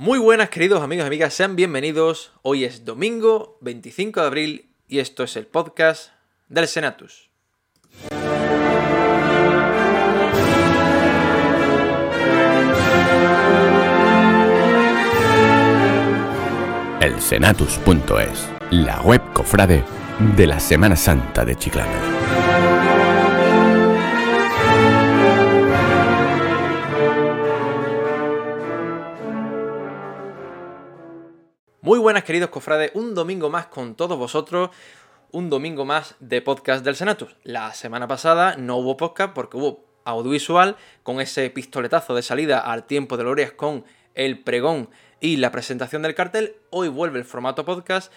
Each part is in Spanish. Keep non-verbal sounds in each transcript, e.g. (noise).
Muy buenas queridos amigos y amigas, sean bienvenidos. Hoy es domingo 25 de abril y esto es el podcast del Senatus. El Senatus.es, la web cofrade de la Semana Santa de Chiclana. Muy buenas queridos cofrades, un domingo más con todos vosotros, un domingo más de podcast del Senatus. La semana pasada no hubo podcast porque hubo audiovisual con ese pistoletazo de salida al tiempo de glorias con el pregón y la presentación del cartel. Hoy vuelve el formato podcast,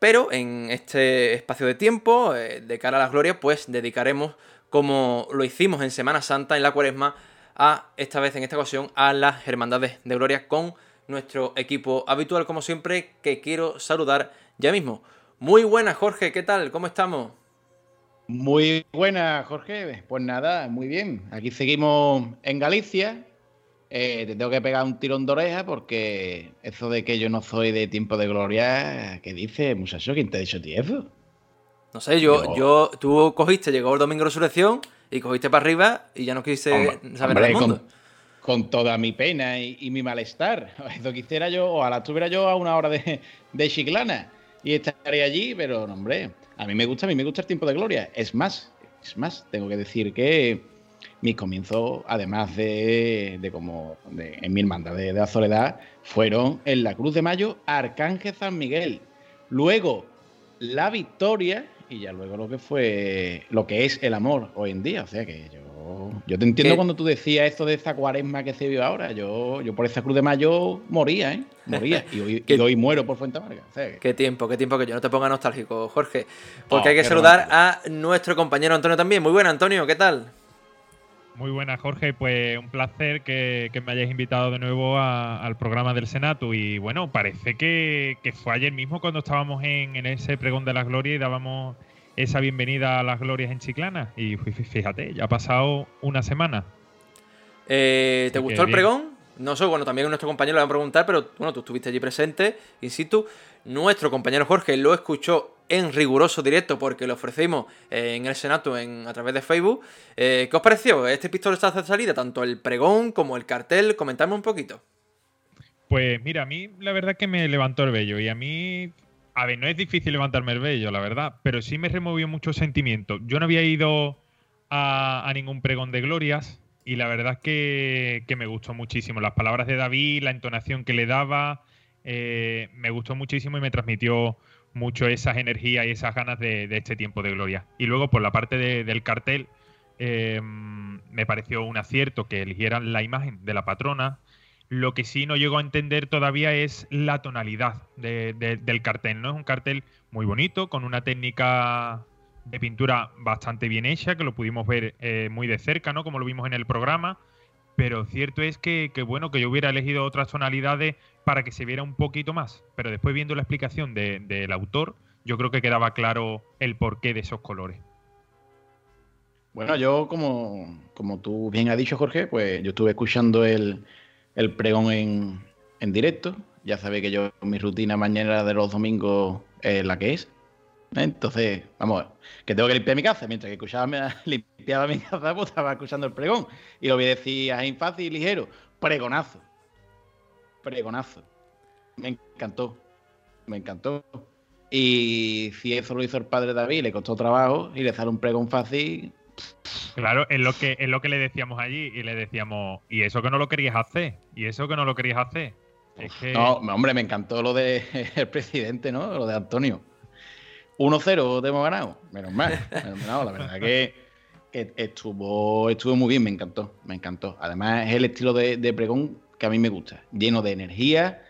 pero en este espacio de tiempo, eh, de cara a las glorias, pues dedicaremos, como lo hicimos en Semana Santa, en la cuaresma, a esta vez, en esta ocasión, a las hermandades de gloria con nuestro equipo habitual, como siempre, que quiero saludar ya mismo. Muy buenas, Jorge, ¿qué tal? ¿Cómo estamos? Muy buenas, Jorge. Pues nada, muy bien. Aquí seguimos en Galicia. Eh, te tengo que pegar un tirón de oreja porque eso de que yo no soy de tiempo de gloria, ¿qué dice, muchacho? ¿Quién te ha dicho ti eso? No sé, yo, yo, tú cogiste, llegó el domingo de resurrección y cogiste para arriba y ya no quise saber nada del mundo con toda mi pena y, mi malestar. (laughs) Eso quisiera yo, ojalá estuviera yo a una hora de, de Chiclana y estaría allí, pero no, hombre, a mí me gusta, a mí me gusta el tiempo de gloria. Es más, es más, tengo que decir que mis comienzos, además de, de como en mi hermandad de, de, la soledad, fueron en la Cruz de Mayo, Arcángel San Miguel. Luego, la victoria y ya luego lo que fue, lo que es el amor hoy en día. O sea que yo yo te entiendo cuando tú decías esto de esa cuaresma que se vive ahora. Yo, yo por esa cruz de mayo moría, ¿eh? Moría. (laughs) Y hoy, muero por Fuente Amarga. Qué tiempo, qué tiempo que yo no te ponga nostálgico, Jorge. Porque hay que saludar a nuestro compañero Antonio también. Muy buena, Antonio, ¿qué tal? Muy buena, Jorge. Pues un placer que, me hayáis invitado de nuevo al programa del Senado. Y bueno, parece que, fue ayer mismo cuando estábamos en, en ese pregón de la gloria y dábamos esa bienvenida a las glorias en Chiclana. Y fíjate, ya ha pasado una semana. Eh, ¿Te gustó el pregón? No sé, bueno, también nuestro compañero le van a preguntar, pero bueno, tú estuviste allí presente, in situ. Nuestro compañero Jorge lo escuchó en riguroso directo porque lo ofrecimos eh, en el Senato en, a través de Facebook. Eh, ¿Qué os pareció este pistoletazo de salida? Tanto el pregón como el cartel. Comentadme un poquito. Pues mira, a mí la verdad que me levantó el vello y a mí a ver, no es difícil levantarme el vello, la verdad, pero sí me removió mucho sentimiento. Yo no había ido a, ningún pregón de glorias y la verdad es que, me gustó muchísimo. Las palabras de David, la entonación que le daba, eh, me gustó muchísimo y me transmitió mucho esas energías y esas ganas de, este tiempo de gloria. Y luego por la parte del cartel, eh, me pareció un acierto que eligieran la imagen de la patrona, lo que sí no llego a entender todavía es la tonalidad del cartel. ¿no? Es un cartel muy bonito, con una técnica de pintura bastante bien hecha, que lo pudimos ver eh, muy de cerca, ¿no? Como lo vimos en el programa. Pero cierto es que, bueno, que yo hubiera elegido otras tonalidades para que se viera un poquito más. Pero después viendo la explicación del autor, yo creo que quedaba claro el porqué de esos colores. Bueno, yo como, como tú bien has dicho, Jorge, pues yo estuve escuchando el, el pregón en, directo. Ya sabéis que yo mi rutina mañana de los domingos es la que es. Entonces, vamos, que tengo que limpiar mi casa. Mientras que escuchaba, (laughs) limpiaba mi casa, pues estaba escuchando el pregón. Y lo voy a decir así fácil y ligero. Pregonazo. Pregonazo. Me encantó. Me encantó. Y si eso lo hizo el padre David, le costó trabajo y le sale un pregón fácil, Claro, es lo que es lo que le decíamos allí y le decíamos, y eso que no lo querías hacer, y eso que no lo querías hacer. No, hombre, me encantó lo del (laughs) el presidente, ¿no? Lo de Antonio. 1-0 te hemos ganado. Menos mal. la verdad que, estuvo, estuvo muy bien, me encantó. Me encantó. Además, es el estilo de, pregón que a mí me gusta. Lleno de energía,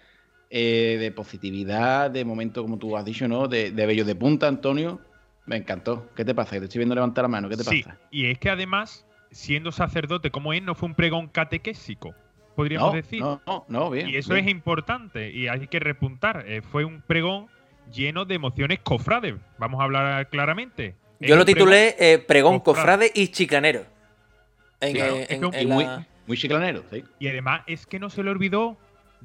eh, de positividad, de momento, como tú has dicho, ¿no? De, de bello de punta, Antonio. Me encantó. ¿Qué te pasa? Que te estoy viendo levantar la mano. ¿Qué te sí, pasa? Y es que además, siendo sacerdote como él, no fue un pregón catequésico, podríamos decir. No, no, no, bien. Y eso es importante y hay que repuntar. Eh, fue un pregón lleno de emociones cofrades. Vamos a hablar claramente. Yo lo titulé eh, Pregón cofrade. y chicanero. En, muy, muy chiclanero, sí. Y además es que no se le olvidó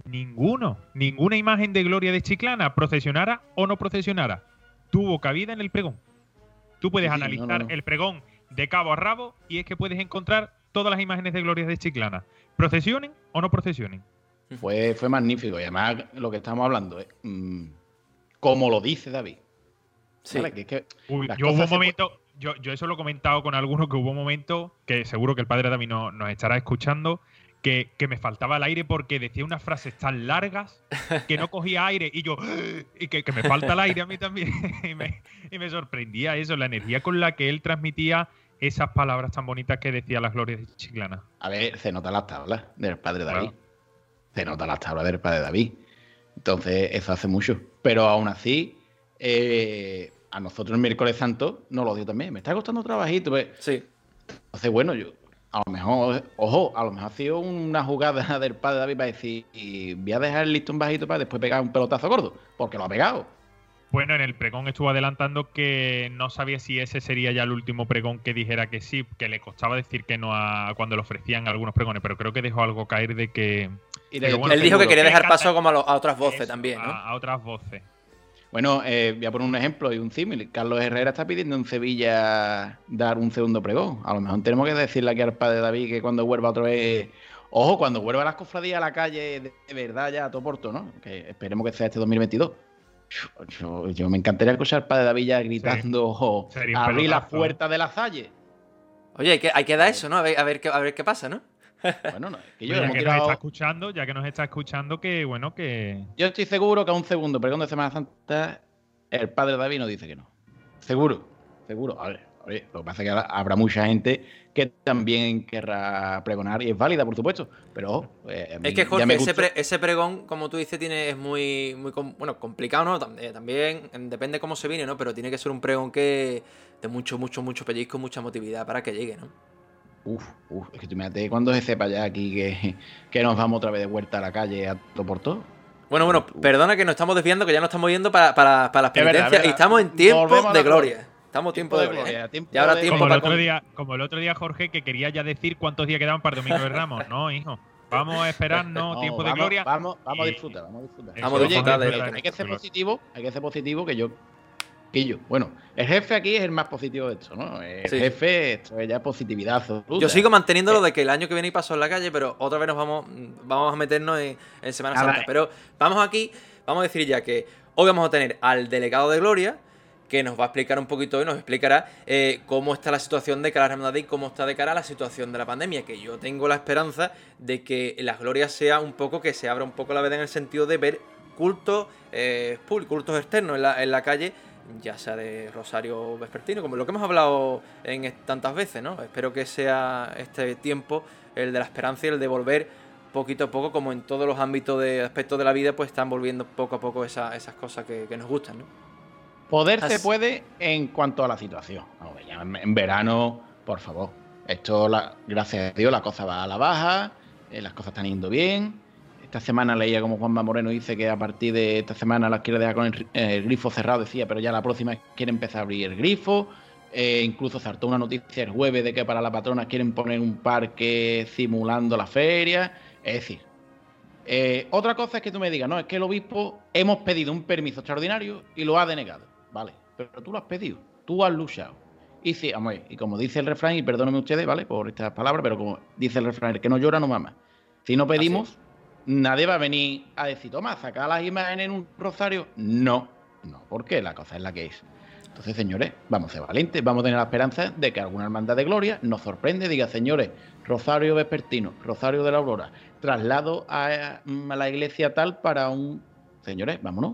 ninguno, ninguna imagen de gloria de Chiclana, procesionara o no procesionara, tuvo cabida en el pregón. Tú puedes Sí, analizar no, no. el pregón de cabo a rabo y es que puedes encontrar todas las imágenes de gloria de Chiclana, procesionen o no procesionen. Fue, fue magnífico. Y además, lo que estamos hablando es. mm, como lo dice David. Sí. ¿vale? Que es que Uy, yo hubo un momento, yo, yo eso lo he comentado con algunos que hubo un momento que seguro que el padre David no- nos estará escuchando, que, que me faltaba el aire porque decía unas frases tan largas que no (laughs) cogía aire y yo, y que, que me falta el aire a mí también. (laughs) y, me, y me sorprendía eso, la energía con la que él transmitía esas palabras tan bonitas que decía las glorias de Chiclana. A ver, se notan las tablas del padre Claro. David. Se notan las tablas del padre David. Entonces, eso hace mucho. Pero aún así, eh, a nosotros el miércoles santo nos lo dio también. Me está costando trabajito. pues. Sí. Entonces, bueno, yo, a lo mejor, ojo, a lo mejor ha sido una jugada (laughs) del padre David para decir, y voy a dejar el listón bajito para después pegar un pelotazo gordo. Porque lo ha pegado. Bueno, en el pregón estuvo adelantando que no sabía si ese sería ya el último pregón que dijera que sí, que le costaba decir que no a cuando le ofrecían algunos pregones, pero creo que dejó algo caer de que Y Pero de- bueno, Él dijo que quería dejar paso como a, lo- a otras voces eso, también, ¿no? a, a otras voces. Bueno, eh, voy a poner un ejemplo y un símil. Carlos Herrera está pidiendo en Sevilla dar un segundo pregón. A lo mejor tenemos que decirle aquí al padre David que cuando vuelva otra vez. Ojo, cuando vuelva las cofradías a la calle de, verdad ya a todo porto, ¿no? Que esperemos que sea este 2022. Yo, yo- yo me encantaría escuchar al padre David ya gritando un abrir las ¿eh? puertas de la salle. Oye, hay que, hay que dar eso, ¿no? A ver, a ver, qué, a ver qué pasa, ¿no? (laughs) Bueno, no, es que yo, que nos está escuchando, ya que nos está escuchando, que bueno, que yo estoy seguro que a un segundo pregón de Semana Santa el padre David nos dice que no. Seguro, seguro. A ver, oye, lo que pasa es que habrá- mucha gente que también querrá pregonar y es válida, por supuesto. Pero eh, a mí Es que Jorge, ese, pre- ese pregón, como tú dices, tiene, es muy, muy com- bueno, complicado, ¿no? Eh, También depende cómo se viene, ¿no? Pero tiene que ser un pregón que de mucho, mucho, mucho pellizco, mucha motividad para que llegue, ¿no? Uf, uf, es que tú imagínate cuando se sepa ya aquí que, que nos vamos otra vez de vuelta a la calle a todo por todo. Bueno, bueno, perdona que nos estamos desviando, que ya nos estamos yendo para, para, para las penitencias verdad. y estamos en tiempo de gloria. Estamos tiempo de gloria. gloria, tiempo Y ahora de- tiempo como el, para otro día, como el otro día, Jorge, que quería ya decir cuántos días quedaban para el Domingo de Ramos. No, hijo. Vamos a esperar, no, (laughs) No, tiempo de gloria. Vamos, vamos a y- disfrutar, vamos a disfrutar. Vamos a disfrutar de- hay que ser positivo, hay que ser positivo que yo Bueno, el jefe aquí es el más positivo de esto, ¿no? El Sí. jefe, esto es ya positividad absoluta. Yo sigo manteniendo lo de que el año que viene pasó en la calle, pero otra vez nos vamos, vamos a meternos en, en Semana Santa. eh. Pero vamos aquí, vamos a decir ya que hoy vamos a tener al delegado de Gloria, que nos va a explicar un poquito y nos explicará eh, cómo está la situación de cara a la hermandad y cómo está de cara a la situación de la pandemia. Que yo tengo la esperanza de que las glorias sea un poco, que se abra un poco la veda en el sentido de ver cultos eh, cultos externos en la, en la calle, ya sea de Rosario Vespertino, como lo que hemos hablado en tantas veces, ¿no? Espero que sea este tiempo el de la esperanza y el de volver poquito a poco, como en todos los ámbitos de aspectos de la vida, pues están volviendo poco a poco esa- esas cosas que, que nos gustan, ¿no? Poder se puede en cuanto a la situación. Ya en verano, por favor. Esto, la- gracias a Dios, la cosa va a la baja, eh, las cosas están yendo bien. Esta semana leía como Juanma Moreno dice que a partir de esta semana las quiere dejar con el, ri- el grifo cerrado, decía, pero ya la próxima quiere empezar a abrir el grifo. Eh, incluso saltó una noticia el jueves de que para la patrona quieren poner un parque simulando la feria. Es decir, eh, otra cosa es que tú me digas, no, es que el obispo hemos pedido un permiso extraordinario y lo ha denegado. Vale, pero tú lo has pedido, tú has luchado. Y sí, vamos a ver, y como dice el refrán, y perdónenme ustedes, ¿vale? Por estas palabras, pero como dice el refrán, el que no llora no mama. Si no pedimos, nadie va a venir a decir, toma, saca las imágenes en un rosario. No, no, porque la cosa es la que es. Entonces, señores, vamos a ser valientes, vamos a tener la esperanza de que alguna hermandad de gloria nos sorprende, diga, señores, Rosario Vespertino, Rosario de la Aurora, traslado a, a la iglesia tal para un... Señores, vámonos.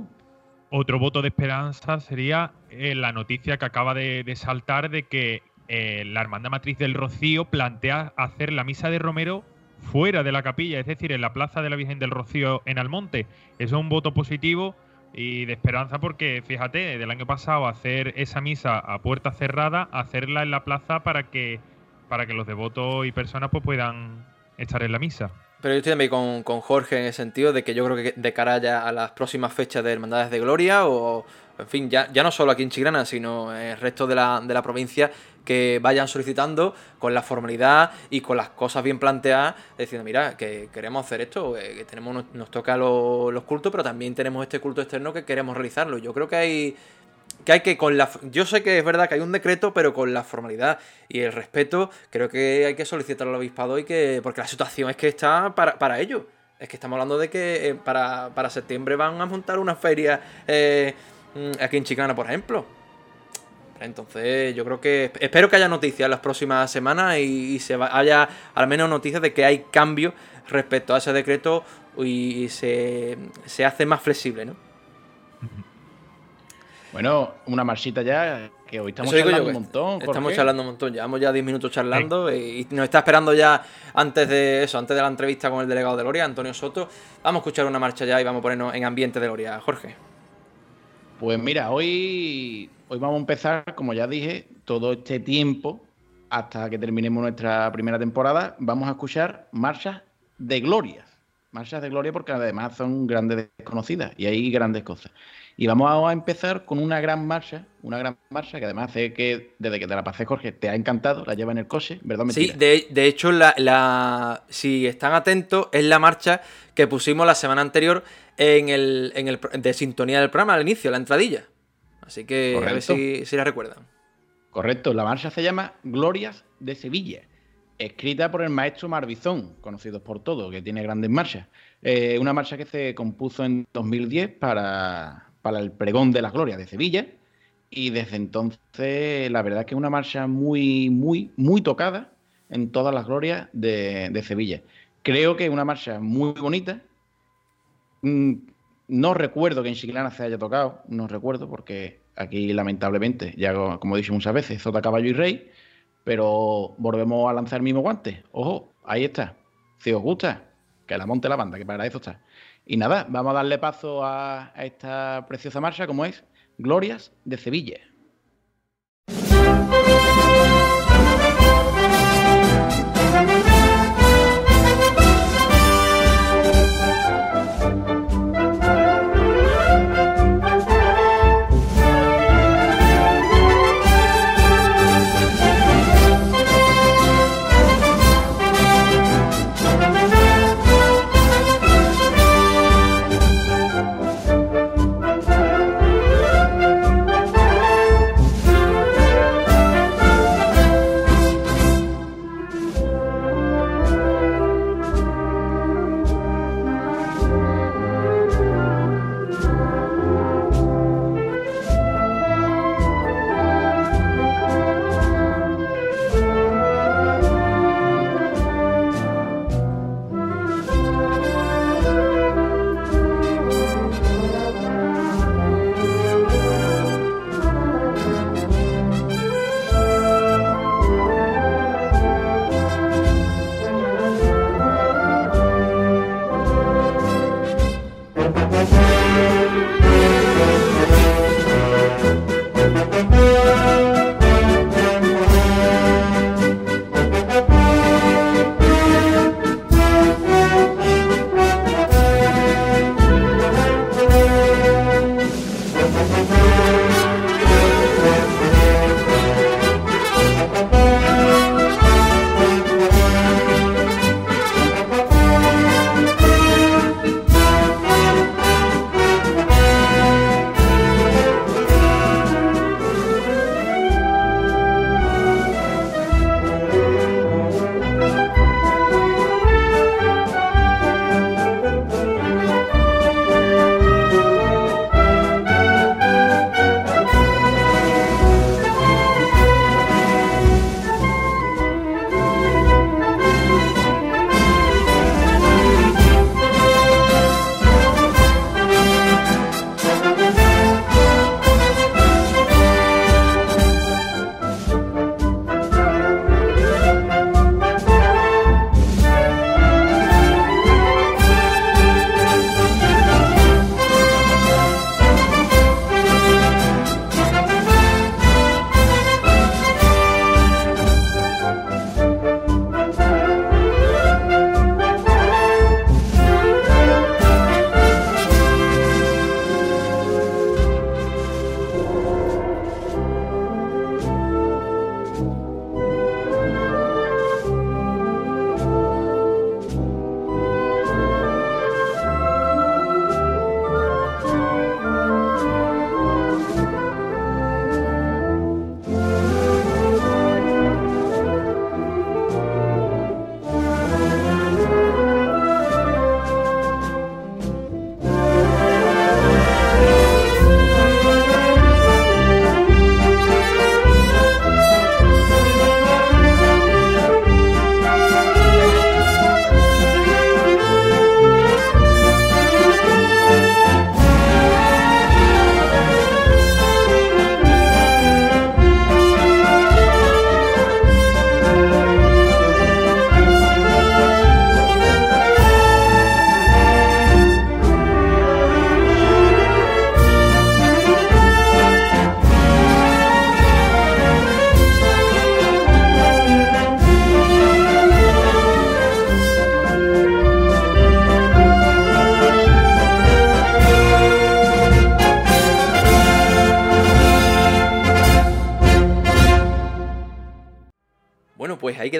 Otro voto de esperanza sería eh, la noticia que acaba de, de saltar de que eh, la Hermandad Matriz del Rocío plantea hacer la misa de Romero fuera de la capilla, es decir, en la plaza de la Virgen del Rocío en Almonte. Es un voto positivo y de esperanza porque, fíjate, del año pasado hacer esa misa a puerta cerrada, hacerla en la plaza para que, para que los devotos y personas pues, puedan estar en la misa. Pero yo estoy también con, con Jorge en el sentido de que yo creo que de cara ya a las próximas fechas de Hermandades de Gloria o, en fin, ya, ya no solo aquí en Chiclana, sino en el resto de la, de la provincia, que vayan solicitando con la formalidad y con las cosas bien planteadas, diciendo, mira, que queremos hacer esto, que tenemos, nos toca los cultos, pero también tenemos este culto externo que queremos realizarlo. Yo creo que hay que hay que con la yo sé que es verdad que hay un decreto pero con la formalidad y el respeto creo que hay que solicitar al obispado y que porque la situación es que está para, para ello es que estamos hablando de que eh, para, septiembre van a montar una feria eh, mm, aquí en Chicana por ejemplo entonces yo creo que espero que haya noticias las próximas semanas y, se haya al menos noticias de que hay cambios respecto a ese decreto y se, se hace más flexible ¿no? Bueno, una marchita ya, que hoy estamos charlando un montón. Estamos charlando un montón, llevamos ya 10 minutos charlando y nos está esperando ya antes de eso, antes de la entrevista con el delegado de Loria, Antonio Soto. Vamos a escuchar una marcha ya y vamos a ponernos en ambiente de Loria. Jorge. Pues mira, hoy, hoy vamos a empezar, como ya dije, todo este tiempo, hasta que terminemos nuestra primera temporada, vamos a escuchar marchas de glorias. Marchas de gloria porque además son grandes desconocidas y hay grandes cosas. Y vamos a empezar con una gran marcha, una gran marcha que además sé que desde que te la pasé, Jorge, te ha encantado, la lleva en el coche, ¿verdad? Sí, de, hecho, la, si están atentos, es la marcha que pusimos la semana anterior en el, en el de sintonía del programa al inicio, la entradilla. Así que a ver si, la recuerdan. Correcto, la marcha se llama Glorias de Sevilla, escrita por el maestro Marbizón, conocido por todos, que tiene grandes marchas. Eh, una marcha que se compuso en 2010 para para el pregón de la gloria de Sevilla. Y desde entonces, la verdad es que es una marcha muy, muy, muy tocada en todas las glorias de, Sevilla. Creo que es una marcha muy bonita. Mm, no recuerdo que en Chiclana se haya tocado, no recuerdo, porque aquí lamentablemente, ya como he dicho muchas veces, Zota, Caballo y Rey, pero volvemos a lanzar el mismo guante. Ojo, ahí está. Si os gusta, que la monte la banda, que para eso está. Y nada, vamos a darle paso a, esta preciosa marcha como es Glorias de Sevilla.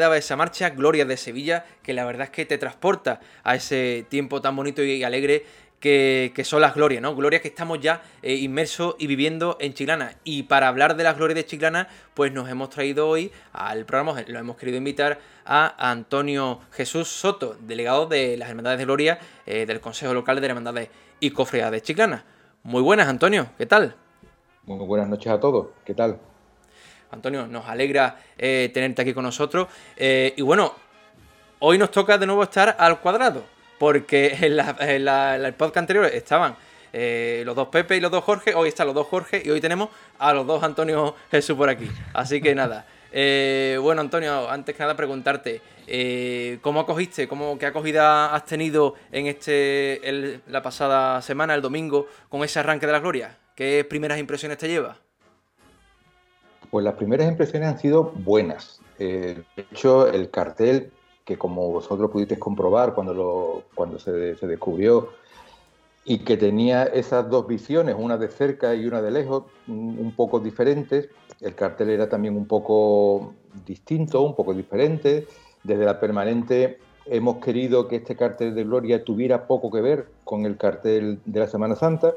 Quedaba esa marcha, Gloria de Sevilla, que la verdad es que te transporta a ese tiempo tan bonito y alegre que, son las glorias, ¿no? Glorias que estamos ya eh, inmersos y viviendo en Chiclana. Y para hablar de las glorias de Chiclana, pues nos hemos traído hoy al programa, lo hemos querido invitar a Antonio Jesús Soto, delegado de las Hermandades de Gloria eh, del Consejo Local de Hermandades y Cofradías de Chiclana. Muy buenas, Antonio, ¿qué tal? Muy buenas noches a todos, ¿qué tal? Antonio, nos alegra eh, tenerte aquí con nosotros. y bueno, hoy nos toca de nuevo estar al cuadrado porque (laughs) en, el podcast anterior estaban eh, los dos Pepe y los dos Jorge, hoy están los dos Jorge y hoy tenemos a los dos Antonio (laughs) Jesús por aquí. Así que nada. Eh, bueno, Antonio, antes que nada preguntarte, eh, ¿cómo acogiste, cómo, qué acogida has tenido en este la pasada semana, el domingo, con ese arranque de la gloria? ¿Qué primeras impresiones te lleva? Pues las primeras impresiones han sido buenas. de hecho, el cartel que como vosotros pudisteis comprobar cuando, cuando se, descubrió, y que tenía esas dos visiones, una de cerca y una de lejos, un poco diferentes. El cartel era también un poco distinto, un poco diferente. Desde la permanente hemos querido que este cartel de Gloria tuviera poco que ver con el cartel de la Semana Santa.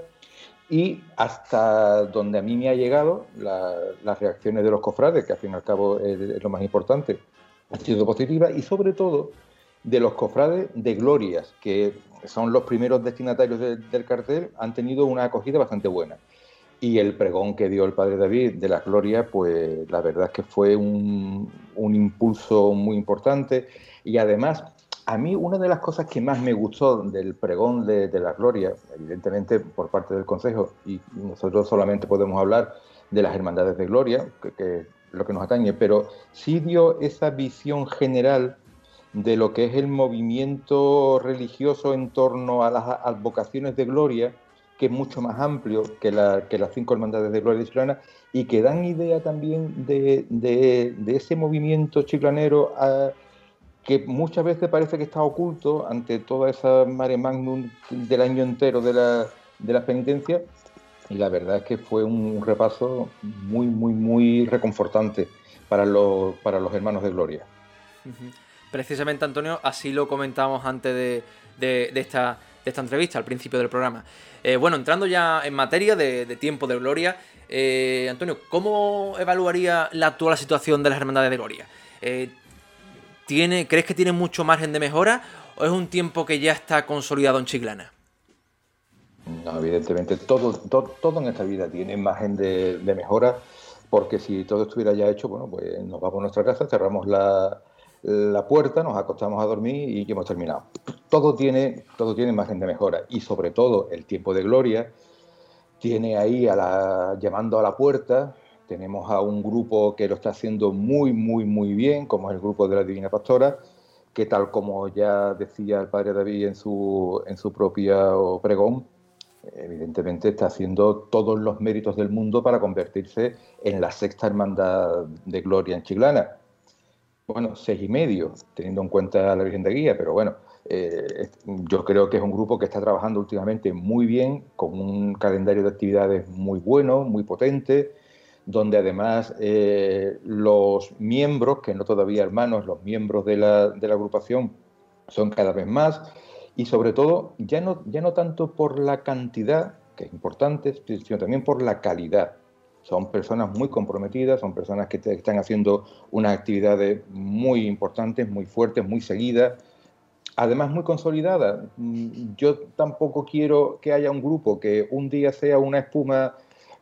Y hasta donde a mí me ha llegado las reacciones de los cofrades, que al fin y al cabo es lo más importante, ha sido positiva y sobre todo de los cofrades de glorias, que son los primeros destinatarios del cartel, han tenido una acogida bastante buena. Y el pregón que dio el padre David de las glorias, pues la verdad es que fue un, impulso muy importante. Y además, a mí una de las cosas que más me gustó del pregón de, las glorias, evidentemente por parte del Consejo, y nosotros solamente podemos hablar de las hermandades de gloria, que lo que nos atañe, pero sí dio esa visión general de lo que es el movimiento religioso en torno a las advocaciones de gloria, que es mucho más amplio que, las cinco hermandades de gloria chiclana, y que dan idea también de, ese movimiento chiclanero que muchas veces parece que está oculto ante toda esa mare magnum del año entero de la, de las penitencias, y la verdad es que fue un repaso muy, muy, muy reconfortante para los, para los hermanos de Gloria. Precisamente, Antonio, así lo comentamos antes de, esta, esta, entrevista, al principio del programa. Eh, bueno, entrando ya en materia de, tiempo de Gloria, eh, Antonio, ¿cómo evaluaría la actual situación de las hermandades de Gloria? Eh, ¿tiene, ¿Crees que tiene mucho margen de mejora o es un tiempo que ya está consolidado en Chiclana? No, evidentemente, todo, todo, en esta vida tiene margen de, mejora, porque si todo estuviera ya hecho, bueno, pues nos vamos a nuestra casa, cerramos la, puerta, nos acostamos a dormir y hemos terminado. Todo tiene, todo tiene margen de mejora y sobre todo el tiempo de gloria tiene ahí a la, llamando a la puerta. Tenemos a un grupo que lo está haciendo muy, muy, muy bien, como es el grupo de la Divina Pastora, que tal como ya decía el padre David en su, en su propia pregón, evidentemente está haciendo todos los méritos del mundo para convertirse en la sexta hermandad de gloria en Chiclana. Bueno, seis y medio, teniendo en cuenta la Virgen de Guía, pero bueno, eh, yo creo que es un grupo que está trabajando últimamente muy bien, con un calendario de actividades muy bueno, muy potente, donde además eh, los miembros, que no todavía hermanos, los miembros de la, de la agrupación son cada vez más, y sobre todo ya no, ya no tanto por la cantidad, que es importante, sino también por la calidad. Son personas muy comprometidas, son personas que están haciendo unas actividades muy importantes, muy fuertes, muy seguidas, además muy consolidadas. Mm, yo tampoco quiero que haya un grupo que un día sea una espuma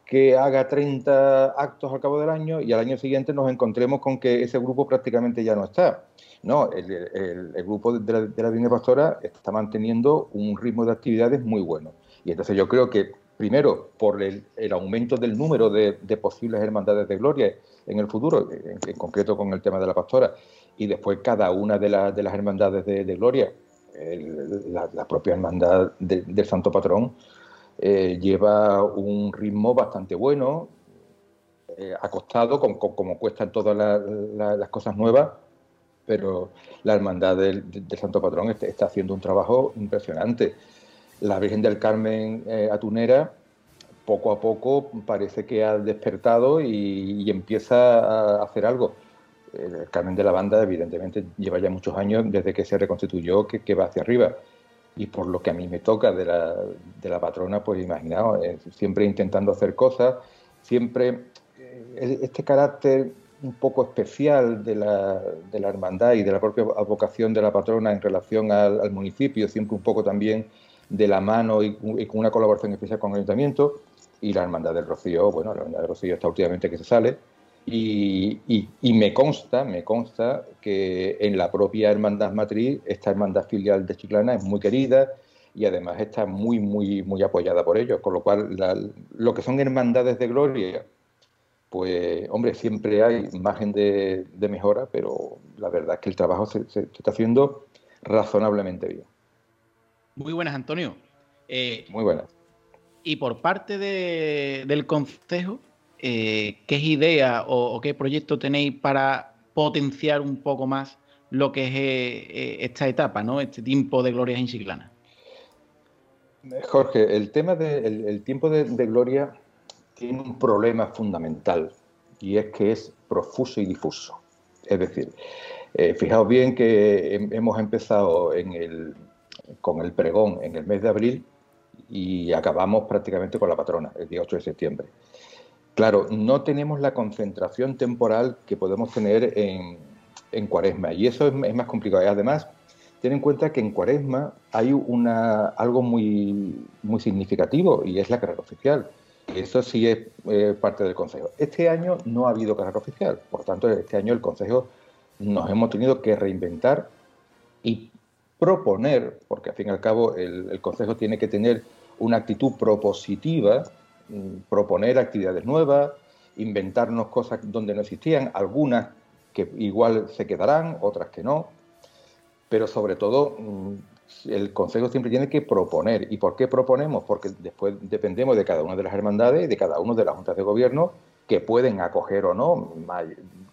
que haga 30 actos al cabo del año y al año siguiente nos encontremos con que ese grupo prácticamente ya no está. No, el, grupo de la, de Pastora está manteniendo un ritmo de actividades muy bueno. Y entonces yo creo que, primero, por el, aumento del número de, posibles hermandades de gloria en el futuro, en, concreto con el tema de la pastora, y después cada una de, de las hermandades de, gloria, la, propia hermandad del Santo Patrón, eh, lleva un ritmo bastante bueno, eh, acostado, como cuestan todas las cosas nuevas, pero la Hermandad del, Santo Patrón está, haciendo un trabajo impresionante. La Virgen del Carmen eh, Atunera, poco a poco, parece que ha despertado y, empieza a hacer algo. el Carmen de la Banda, evidentemente, lleva ya muchos años desde que se reconstituyó que, va hacia arriba. Y por lo que a mí me toca de la, de la patrona, pues imaginaos, siempre intentando hacer cosas, siempre eh, este carácter un poco especial de la, de la, hermandad y de la propia vocación de la patrona en relación al, municipio, siempre un poco también de la mano y, con una colaboración especial con el ayuntamiento. Y la hermandad del Rocío, bueno, la hermandad del Rocío está últimamente que se sale, y, me consta, me consta que en la propia hermandad matriz, esta hermandad filial de Chiclana es muy querida y además está muy, muy, muy apoyada por ellos. Con lo cual, lo que son hermandades de gloria, pues, hombre, siempre hay margen de, mejora, pero la verdad es que el trabajo se, está haciendo razonablemente bien. Muy buenas, Antonio. Eh, muy buenas. Y por parte del Consejo, eh, ¿qué idea o, qué proyecto tenéis para potenciar un poco más lo que es eh, eh, esta etapa, ¿no? este tiempo de gloria en Chiclana? Jorge, el tema del tiempo de, gloria tiene un problema fundamental y es que es profuso y difuso. Es decir, fijaos bien que hemos empezado con el pregón en el mes de abril y acabamos prácticamente con la patrona, el día 8 de septiembre. Claro, no tenemos la concentración temporal que podemos tener en, Cuaresma y eso es, más complicado. Además, ten en cuenta que en Cuaresma hay una, algo muy, muy significativo y es la carrera oficial. Eso sí es eh, parte del Consejo. Este año no ha habido carrera oficial, por tanto, este año el Consejo nos hemos tenido que reinventar y proponer, porque al fin y al cabo el, Consejo tiene que tener una actitud propositiva proponer actividades nuevas, inventarnos cosas donde no existían, algunas que igual se quedarán, otras que no, pero sobre todo mm, el Consejo siempre tiene que proponer. ¿Y por qué proponemos? Porque después dependemos de cada una de las hermandades y de cada una de las juntas de gobierno que pueden acoger o no,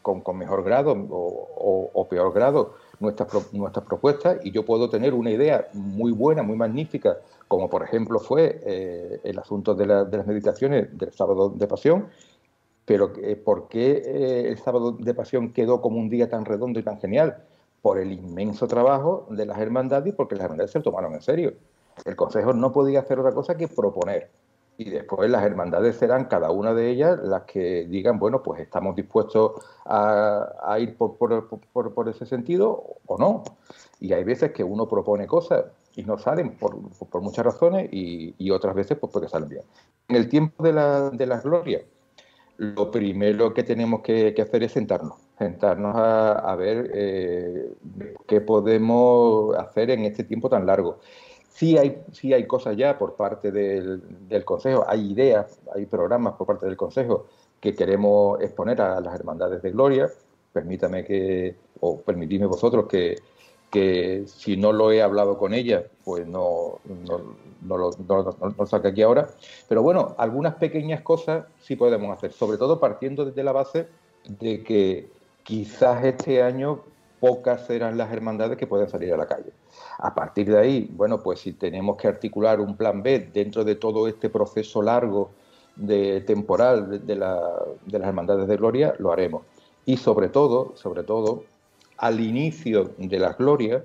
con, mejor grado o, peor grado, nuestras propuestas y yo puedo tener una idea muy buena, muy magnífica como por ejemplo fue eh, el asunto de, las meditaciones del sábado de pasión, pero eh, ¿por qué eh, el sábado de pasión quedó como un día tan redondo y tan genial? Por el inmenso trabajo de las hermandades y porque las hermandades se lo tomaron en serio. El Consejo no podía hacer otra cosa que proponer. Y después las hermandades serán cada una de ellas las que digan, bueno, pues estamos dispuestos a, ir por, por, ese sentido o no. Y hay veces que uno propone cosas y no salen por, muchas razones y, otras veces pues porque salen bien. En el tiempo de la, de gloria, lo primero que tenemos que, hacer es sentarnos, sentarnos a, ver eh, qué podemos hacer en este tiempo tan largo. Sí hay, sí hay cosas ya por parte del, del Consejo, hay ideas, hay programas por parte del Consejo que queremos exponer a las hermandades de gloria. Permítame que, o permitidme vosotros que, que si no lo he hablado con ella, pues no, no, lo, no, saque aquí ahora. Pero bueno, algunas pequeñas cosas sí podemos hacer, sobre todo partiendo desde la base de que quizás este año pocas serán las hermandades que pueden salir a la calle. A partir de ahí, bueno, pues si tenemos que articular un plan B dentro de todo este proceso largo de temporal de, la, de las hermandades de gloria, lo haremos. Y sobre todo, sobre todo, al inicio de las glorias,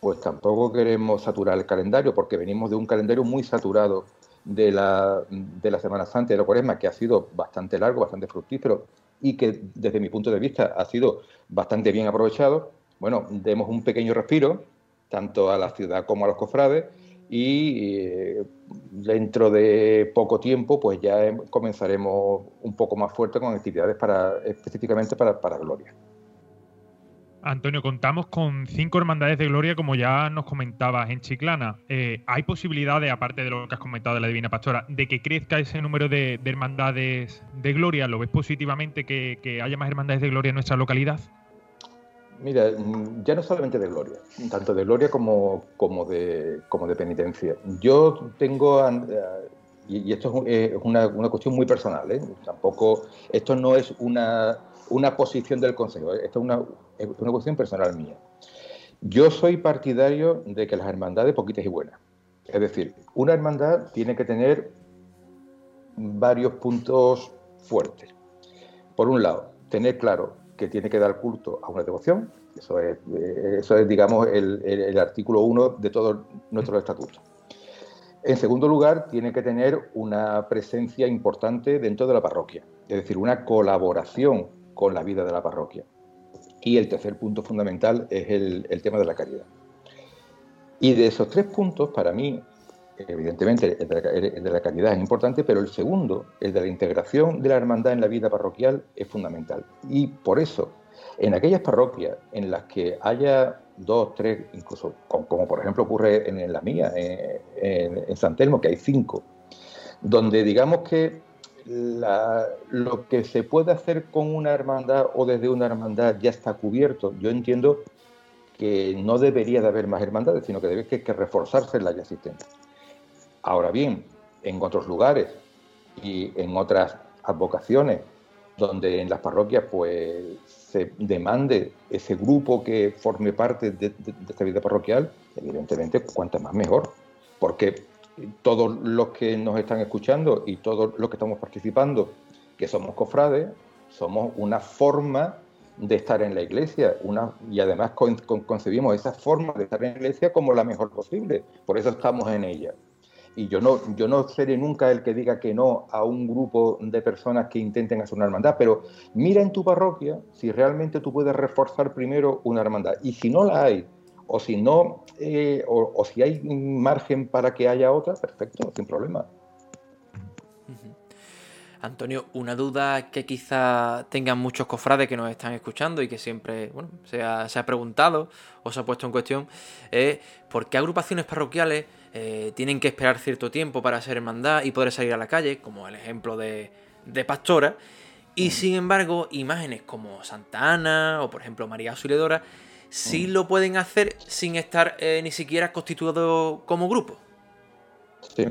pues tampoco queremos saturar el calendario, porque venimos de un calendario muy saturado de la, de la Semana Santa y de la Cuaresma, que ha sido bastante largo, bastante fructífero y que desde mi punto de vista ha sido bastante bien aprovechado. Bueno, demos un pequeño respiro, tanto a la ciudad como a los cofrades, y eh, dentro de poco tiempo, pues ya comenzaremos un poco más fuerte con actividades para, específicamente para, para Gloria. Antonio, contamos con cinco hermandades de gloria, como ya nos comentabas en Chiclana. Eh, ¿Hay posibilidades, aparte de lo que has comentado de la Divina Pastora, de que crezca ese número de, hermandades de gloria? ¿Lo ves positivamente que, haya más hermandades de gloria en nuestra localidad? Mira, ya no solamente de gloria, tanto de gloria como, como, de, como de penitencia. Yo tengo, y esto es una, una cuestión muy personal, ¿eh? tampoco, esto no es una una posición del Consejo. Esto es una, una cuestión personal mía. Yo soy partidario de que las hermandades poquitas y buenas. Es decir, una hermandad tiene que tener varios puntos fuertes. Por un lado, tener claro que tiene que dar culto a una devoción. Eso es, eh, eso es digamos, el, artículo 1 de todos nuestros estatutos. En segundo lugar, tiene que tener una presencia importante dentro de la parroquia, es decir, una colaboración con la vida de la parroquia. Y el tercer punto fundamental es el, el tema de la caridad. Y de esos tres puntos, para mí, evidentemente el de, la, caridad es importante, pero el segundo, el de la integración de la hermandad en la vida parroquial, es fundamental. Y por eso, en aquellas parroquias en las que haya dos, tres, incluso como, por ejemplo ocurre en, la mía, en, San Telmo, que hay cinco, donde digamos que lo que se puede hacer con una hermandad o desde una hermandad ya está cubierto, yo entiendo que no debería de haber más hermandades, sino que debe que, reforzarse las ya existentes. Ahora bien, en otros lugares y en otras advocaciones donde en las parroquias pues se demande ese grupo que forme parte de, esta vida parroquial, evidentemente cuanta más mejor, porque todos los que nos están escuchando y todos los que estamos participando, que somos cofrades, somos una forma de estar en la iglesia una, y además concebimos esa forma de estar en la iglesia como la mejor posible, por eso estamos en ella y yo no, yo no seré nunca el que diga que no a un grupo de personas que intenten hacer una hermandad, pero mira en tu parroquia si realmente tú puedes reforzar primero una hermandad. Y si no la hay, o si no, eh, o, si hay margen para que haya otra, perfecto, sin problema. Antonio, una duda que quizá tengan muchos cofrades que nos están escuchando y que siempre bueno, se, ha, se ha preguntado o se ha puesto en cuestión es por qué agrupaciones parroquiales eh, tienen que esperar cierto tiempo para ser hermandad y poder salir a la calle, como el ejemplo de, Pastora. Y sin embargo, imágenes como Santa Ana o por ejemplo María Auxiliadora sí mm. lo pueden hacer sin estar eh, ni siquiera constituido como grupo. Sí.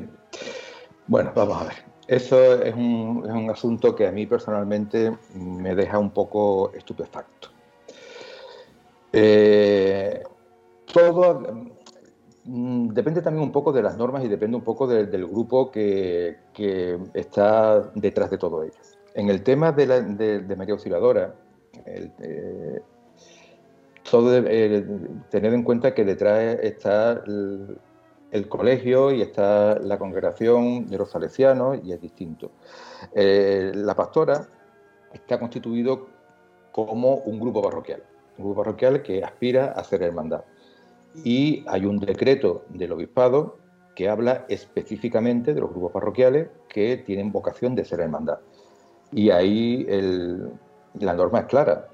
Bueno, vamos a ver. Eso es un, es un asunto que a mí personalmente me deja un poco estupefacto. Eh, todo, Mm, depende también un poco de las normas y depende un poco del grupo que, está detrás de todo ello. En el tema de, la, de, María Auxiliadora, eh, todo tener en cuenta que detrás está el, colegio y está la congregación de los salesianos y es distinto. Eh, la pastora está constituido como un grupo parroquial, un grupo parroquial que aspira a ser hermandad y hay un decreto del obispado que habla específicamente de los grupos parroquiales que tienen vocación de ser hermandad. Y ahí la norma es clara.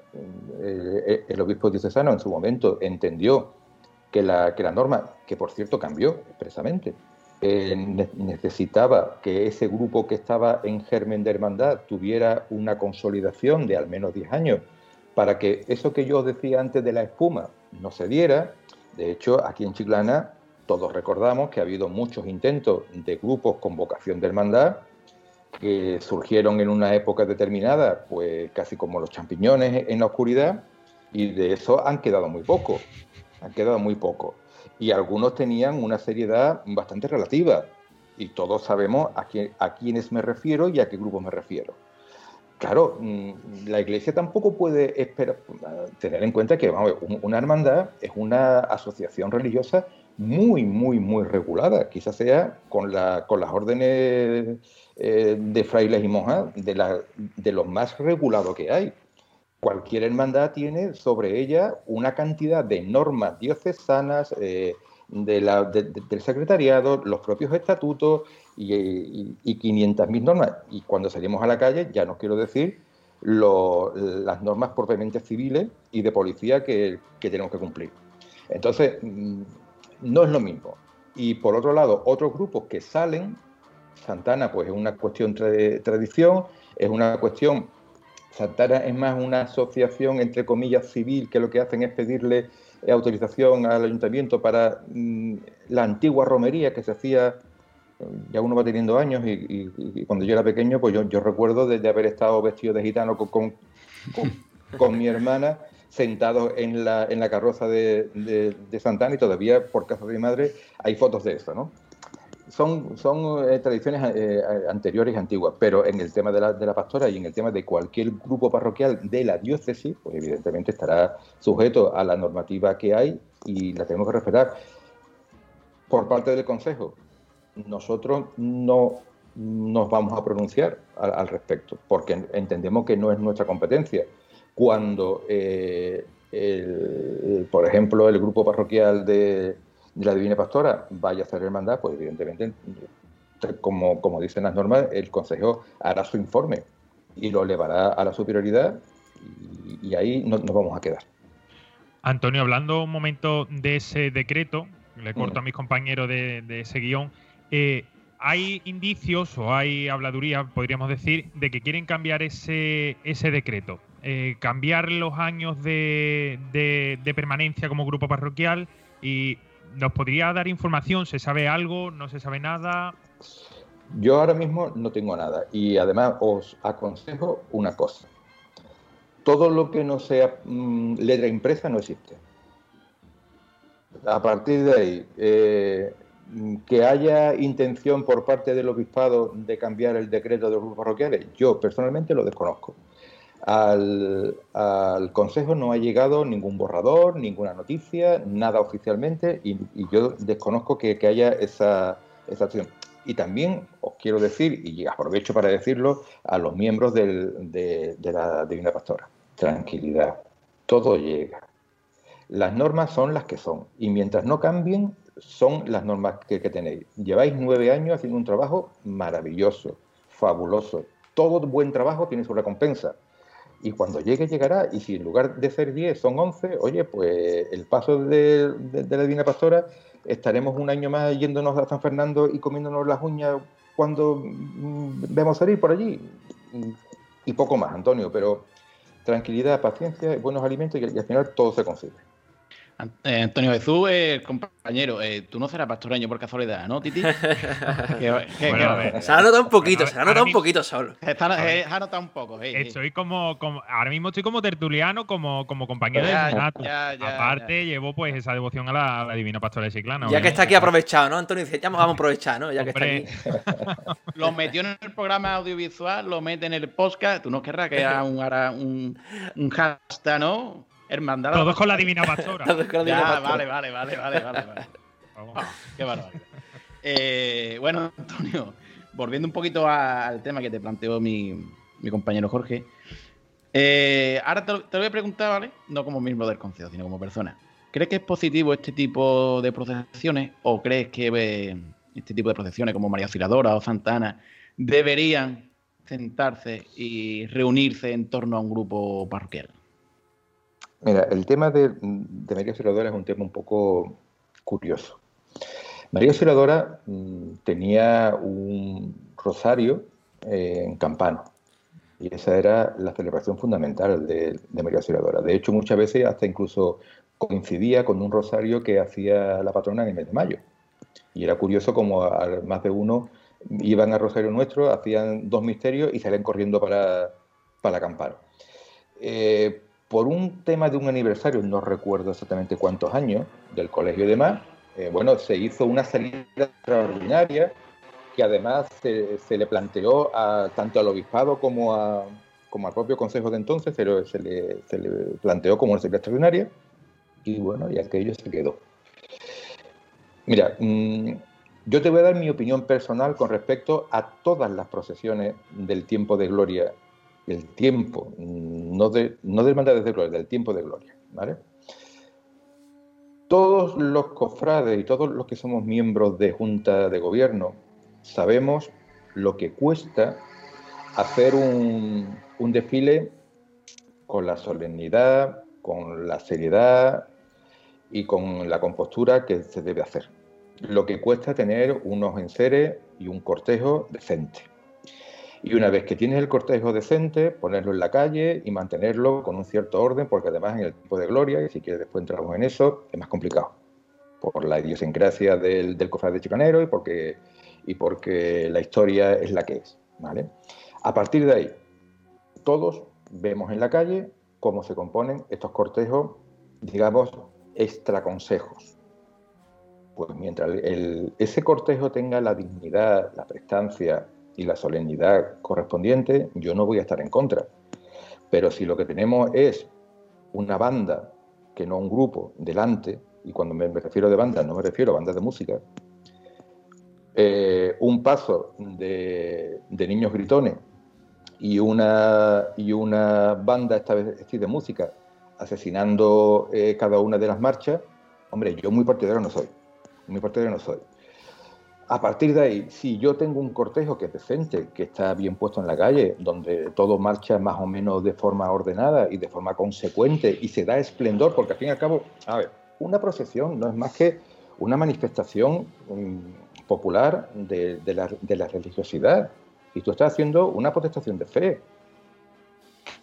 El, obispo diocesano en su momento entendió que la, que la norma, que por cierto cambió expresamente, eh, necesitaba que ese grupo que estaba en germen de hermandad tuviera una consolidación de al menos 10 años para que eso que yo decía antes de la espuma no se diera. De hecho, aquí en Chiclana todos recordamos que ha habido muchos intentos de grupos con vocación de hermandad que surgieron en una época determinada, pues casi como los champiñones en la oscuridad, y de eso han quedado muy poco, han quedado muy poco. Y algunos tenían una seriedad bastante relativa, y todos sabemos a, quién, a quiénes me refiero y a qué grupo me refiero. Claro, mm, la iglesia tampoco puede esperar, tener en cuenta que vamos, una hermandad es una asociación religiosa muy, muy, muy regulada. Quizás sea con, la, con las órdenes eh, de frailes y monjas de, la, de lo más regulado que hay. Cualquier hermandad tiene sobre ella una cantidad de normas diocesanas, eh, de la, del secretariado, los propios estatutos y, y, 500.000 normas. Y cuando salimos a la calle, ya no quiero decir las normas propiamente civiles y de policía que, tenemos que cumplir. Entonces, mm, no es lo mismo. Y por otro lado, otros grupos que salen, Santana pues es una cuestión de tradición, es una cuestión, Santana es más una asociación entre comillas civil que lo que hacen es pedirle autorización al ayuntamiento para mm, la antigua romería que se hacía, ya uno va teniendo años y, cuando yo era pequeño, pues yo, recuerdo de, haber estado vestido de gitano con, mi hermana sentados en la, en la carroza de, de, Santana y todavía por casa de mi madre hay fotos de eso, ¿no? Son, son eh, tradiciones eh, anteriores y antiguas, pero en el tema de la, de la pastora y en el tema de cualquier grupo parroquial de la diócesis, pues evidentemente estará sujeto a la normativa que hay y la tenemos que respetar. Por parte del Consejo, nosotros no nos vamos a pronunciar al, respecto, porque entendemos que no es nuestra competencia. Cuando, eh, por ejemplo, el grupo parroquial de, la Divina Pastora vaya a hacer hermandad, pues evidentemente, como, como dicen las normas, el Consejo hará su informe y lo elevará a la superioridad y, ahí nos vamos a quedar. Antonio, hablando un momento de ese decreto, le corto a mis compañeros de, ese guion, eh, hay indicios o hay habladuría, podríamos decir, de que quieren cambiar ese, ese decreto. Eh, cambiar los años de, de, permanencia como grupo parroquial y nos podría dar información, ¿se sabe algo? ¿No se sabe nada? Yo ahora mismo no tengo nada y además os aconsejo una cosa. Todo lo que no sea mm, letra impresa no existe. A partir de ahí, eh, que haya intención por parte del obispado de cambiar el decreto de los grupos parroquiales, yo personalmente lo desconozco. Al, Consejo no ha llegado ningún borrador, ninguna noticia, nada oficialmente, y, yo desconozco que, haya esa, esa, acción. Y también os quiero decir, y aprovecho para decirlo, a los miembros de, de la Divina Pastora, tranquilidad, todo llega. Las normas son las que son, y mientras no cambien, son las normas que, tenéis. Lleváis nueve años haciendo un trabajo maravilloso, fabuloso. Todo buen trabajo tiene su recompensa. Y cuando llegue, llegará. Y si en lugar de ser 10 son 11, oye, pues el paso de, la Divina Pastora, estaremos un año más yéndonos a San Fernando y comiéndonos las uñas cuando mm, vemos salir por allí. Y poco más, Antonio, pero tranquilidad, paciencia, buenos alimentos y al final todo se consigue. Eh, Antonio Jesús, eh, compañero, eh, tú no serás pastoreño por casualidad, ¿no, Titi? (laughs) se ha notado un poquito, se ha notado un poquito solo. Se ha notado un poco. estoy como, ahora mismo estoy como tertuliano, como, como compañero de Renato. Aparte, llevo pues esa devoción a la, Divina Pastora de Chiclana. Ya que está aquí aprovechado, ¿no? Antonio dice, ya vamos a aprovechar, ¿no? Ya que está aquí. (laughs) lo metió en el programa audiovisual, lo mete en el podcast. Tú no querrás que haga un, un, un hashtag, ¿no? Hermandad. Todos con la Divina Pastora. (laughs) Todos con la Divina Pastora. Vale, vale, vale, vale, vale. (laughs) Ah, qué barbaridad. Eh, bueno, Antonio, volviendo un poquito al tema que te planteó mi, compañero Jorge. Eh, ahora te, lo voy a preguntar, ¿vale? No como miembro del consejo, sino como persona. ¿Crees que es positivo este tipo de procesiones o crees que eh, este tipo de procesiones como María Auxiliadora o Santana deberían sentarse y reunirse en torno a un grupo parroquial? Mira, el tema de, María Auxiliadora es un tema un poco curioso. María Auxiliadora mm, tenía un rosario eh, en campano y esa era la celebración fundamental de, María Auxiliadora. De hecho, muchas veces hasta incluso coincidía con un rosario que hacía la patrona en el mes de mayo. Y era curioso como más de uno iban al Rosario Nuestro, hacían dos misterios y salían corriendo para, para Campano. Eh, por un tema de un aniversario, no recuerdo exactamente cuántos años, del colegio y demás, eh, bueno, se hizo una salida extraordinaria que además se, le planteó a, tanto al obispado como, a, como al propio consejo de entonces, pero se le, planteó como una salida extraordinaria y bueno, y aquello se quedó. Mira, mm, yo te voy a dar mi opinión personal con respecto a todas las procesiones del tiempo de gloria el tiempo, no, de, no del de gloria, del tiempo de gloria. ¿vale? Todos los cofrades y todos los que somos miembros de junta de gobierno sabemos lo que cuesta hacer un, un desfile con la solemnidad, con la seriedad y con la compostura que se debe hacer. Lo que cuesta tener unos enseres y un cortejo decente. Y una vez que tienes el cortejo decente, ponerlo en la calle y mantenerlo con un cierto orden, porque además en el tiempo de gloria, y si quieres después entramos en eso, es más complicado. Por la idiosincrasia del, del cofrade chicanero y porque, y porque la historia es la que es. ¿vale? A partir de ahí, todos vemos en la calle cómo se componen estos cortejos, digamos, extraconsejos. pues mientras ese cortejo tenga la dignidad, la prestancia y la solemnidad correspondiente, yo no voy a estar en contra. Pero si lo que tenemos es una banda, que no un grupo, delante, y cuando me, refiero de banda no me refiero a bandas de música, eh, un paso de, niños gritones y una, y una banda, esta vez de música, asesinando eh, cada una de las marchas, hombre, yo muy partidario no soy muy partidario no soy. A partir de ahí, si yo tengo un cortejo que es decente, que está bien puesto en la calle, donde todo marcha más o menos de forma ordenada y de forma consecuente y se da esplendor, porque al fin y al cabo, a ver, una procesión no es más que una manifestación mm, popular de, la, de la religiosidad y tú estás haciendo una protestación de fe.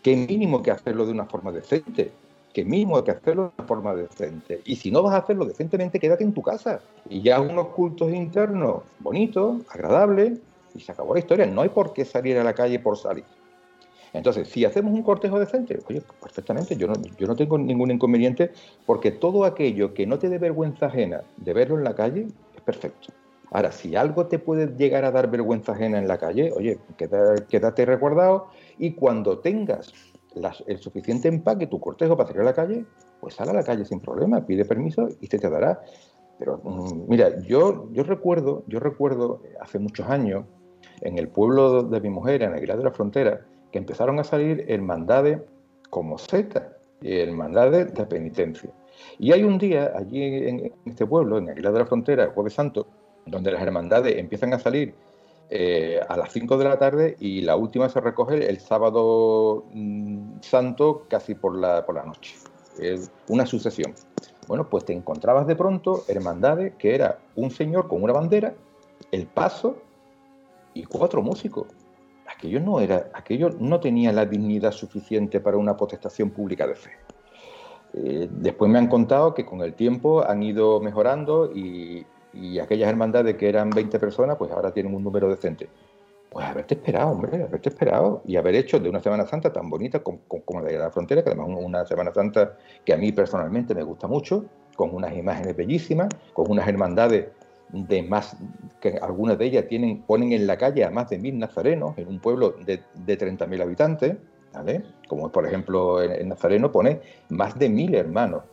¿Qué mínimo que hacerlo de una forma decente? Que mismo hay que hacerlo de forma decente. Y si no vas a hacerlo decentemente, quédate en tu casa. Y ya unos cultos internos bonitos, agradables, y se acabó la historia. No hay por qué salir a la calle por salir. Entonces, si hacemos un cortejo decente, oye, perfectamente, yo no, yo no tengo ningún inconveniente, porque todo aquello que no te dé vergüenza ajena de verlo en la calle es perfecto. Ahora, si algo te puede llegar a dar vergüenza ajena en la calle, oye, quédate, quédate resguardado y cuando tengas el suficiente empaque, tu cortejo para salir a la calle, pues sal a la calle sin problema, pide permiso y se te dará. Pero mm, mira, yo, yo recuerdo, yo recuerdo hace muchos años, en el pueblo de mi mujer, en Aguilar de la Frontera, que empezaron a salir hermandades como Z, hermandades de penitencia. Y hay un día allí en este pueblo, en Aguilar de la Frontera, Jueves Santo, donde las hermandades empiezan a salir eh, a las 5 de la tarde y la última se recoge el sábado mm, santo casi por la, por la noche. Es una sucesión. Bueno, pues te encontrabas de pronto hermandades que era un señor con una bandera, el paso y cuatro músicos. Aquello no era, aquello no tenía la dignidad suficiente para una protestación pública de fe. Eh, después me han contado que con el tiempo han ido mejorando y, y aquellas hermandades que eran 20 personas, pues ahora tienen un número decente. Pues haberte esperado, hombre, haberte esperado y haber hecho de una Semana Santa tan bonita como, la de la frontera, que además es una Semana Santa que a mí personalmente me gusta mucho, con unas imágenes bellísimas, con unas hermandades de más, que algunas de ellas tienen, ponen en la calle a más de mil nazarenos en un pueblo de, de 30.000 habitantes, ¿vale? Como por ejemplo en, Nazareno pone más de mil hermanos,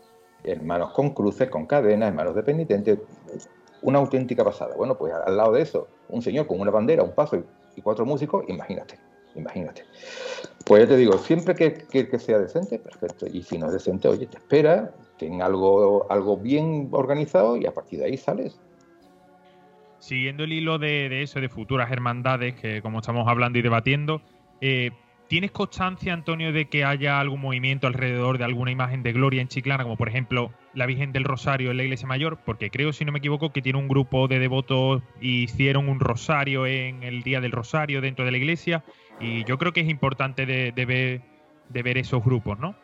hermanos con cruces, con cadenas, hermanos de penitentes, una auténtica pasada. Bueno, pues al lado de eso, un señor con una bandera, un paso y, cuatro músicos, imagínate, imagínate. Pues ya te digo, siempre que, sea decente, perfecto. Y si no es decente, oye, te espera, ten algo, algo bien organizado y a partir de ahí sales. Siguiendo el hilo de, eso, de futuras hermandades, que como estamos hablando y debatiendo, eh, ¿Tienes constancia, Antonio, de que haya algún movimiento alrededor de alguna imagen de gloria en Chiclana, como por ejemplo la Virgen del Rosario en la Iglesia Mayor? Porque creo, si no me equivoco, que tiene un grupo de devotos y hicieron un rosario en el Día del Rosario dentro de la iglesia. Y yo creo que es importante de, ver, esos grupos, ¿no?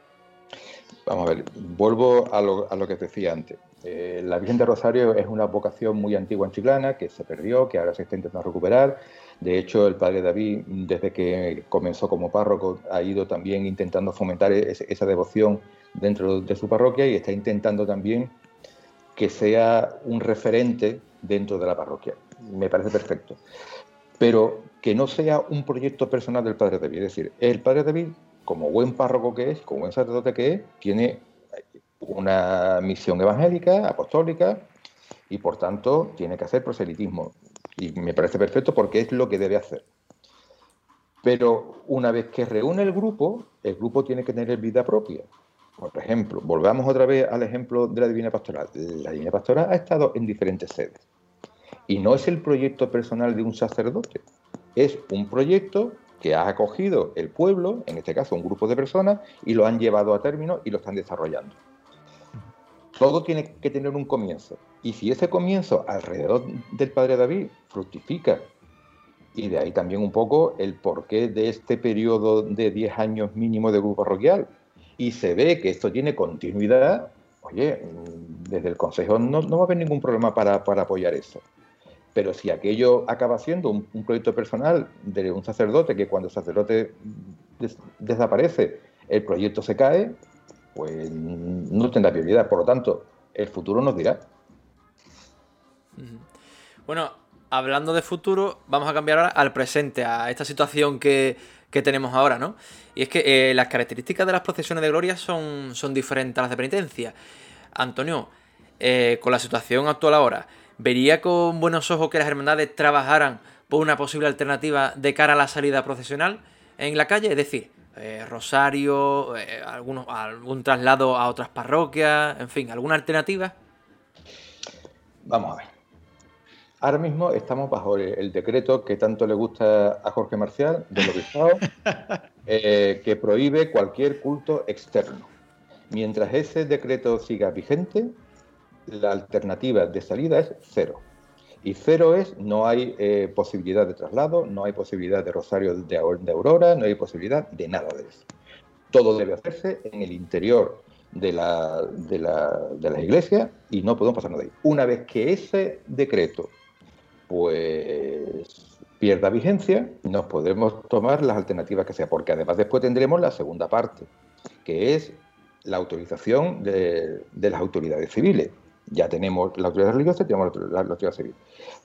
Vamos a ver, vuelvo a lo, que decía antes. Eh, la Virgen del Rosario es una vocación muy antigua en Chiclana, que se perdió, que ahora se está intentando recuperar de hecho, el padre David, desde que comenzó como párroco, ha ido también intentando fomentar esa devoción dentro de su parroquia y está intentando también que sea un referente dentro de la parroquia. Me parece perfecto. Pero que no sea un proyecto personal del padre David. Es decir, el padre David, como buen párroco que es, como buen sacerdote que es, tiene una misión evangélica, apostólica, y por tanto tiene que hacer proselitismo. Y me parece perfecto porque es lo que debe hacer. Pero una vez que reúne el grupo, el grupo tiene que tener vida propia. Por ejemplo, volvamos otra vez al ejemplo de la Divina Pastoral. La Divina Pastoral ha estado en diferentes sedes. Y no es el proyecto personal de un sacerdote, es un proyecto que ha acogido el pueblo, en este caso un grupo de personas, y lo han llevado a término y lo están desarrollando. Todo tiene que tener un comienzo. Y si ese comienzo alrededor del Padre David fructifica, y de ahí también un poco el porqué de este periodo de 10 años mínimo de grupo parroquial, y se ve que esto tiene continuidad, oye, desde el Consejo no, va a haber ningún problema para, apoyar eso. Pero si aquello acaba siendo un, proyecto personal de un sacerdote, que cuando el sacerdote desaparece, el proyecto se cae, pues no tendrá prioridad. Por lo tanto, el futuro nos dirá. Bueno, hablando de futuro, vamos a cambiar ahora al presente, a esta situación que, tenemos ahora, ¿no? Y es que eh, las características de las procesiones de gloria son, son diferentes a las de penitencia. Antonio, eh, con la situación actual ahora, ¿vería con buenos ojos que las hermandades trabajaran por una posible alternativa de cara a la salida procesional en la calle? Es decir, eh, Rosario, algún traslado a otras parroquias, en fin, ¿alguna alternativa? Vamos a ver. Ahora mismo estamos bajo el decreto que tanto le gusta a Jorge Marcial, del obispado, (laughs) eh, que prohíbe cualquier culto externo. Mientras ese decreto siga vigente, la alternativa de salida es cero. Y cero es, no hay eh, posibilidad de traslado, no hay posibilidad de rosario de, de, aurora, no hay posibilidad de nada de eso. Todo debe hacerse en el interior de la, de la, de la iglesia y no podemos pasarnos de ahí. Una vez que ese decreto pues pierda vigencia, nos podremos tomar las alternativas que sea, porque además después tendremos la segunda parte, que es la autorización de, las autoridades civiles. Ya tenemos la autoridad religiosa tenemos la, autoridad civil.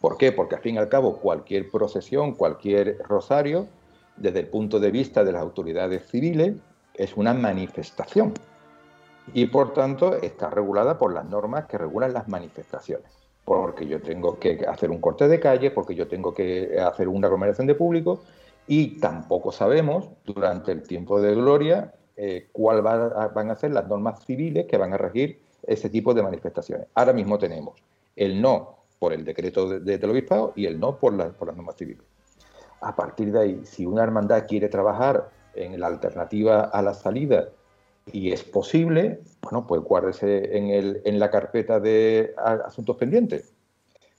¿Por qué? Porque al fin y al cabo cualquier procesión, cualquier rosario, desde el punto de vista de las autoridades civiles, es una manifestación. Y por tanto está regulada por las normas que regulan las manifestaciones porque yo tengo que hacer un corte de calle, porque yo tengo que hacer una aglomeración de público y tampoco sabemos durante el tiempo de gloria eh, cuál van a ser las normas civiles que van a regir ese tipo de manifestaciones. Ahora mismo tenemos el no por el decreto de, del obispado y el no por las normas civiles. A partir de ahí, si una hermandad quiere trabajar en la alternativa a la salida y es posible, bueno, pues guárdese en, el, en la carpeta de asuntos pendientes,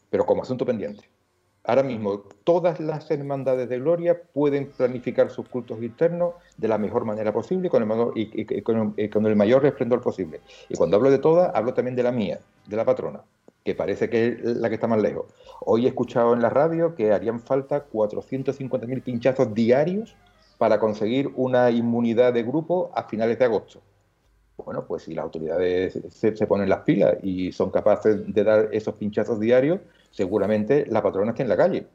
pero como asunto pendiente. Ahora mismo, todas las hermandades de gloria pueden planificar sus cultos internos de la mejor manera posible con el y, con, el mayor resplendor posible. Y cuando hablo de todas, hablo también de la mía, de la patrona, que parece que es la que está más lejos. Hoy he escuchado en la radio que harían falta 450.000 pinchazos diarios para conseguir una inmunidad de grupo a finales de agosto. Bueno, pues si las autoridades se, ponen las pilas y son capaces de dar esos pinchazos diarios, seguramente la patrona está en la calle.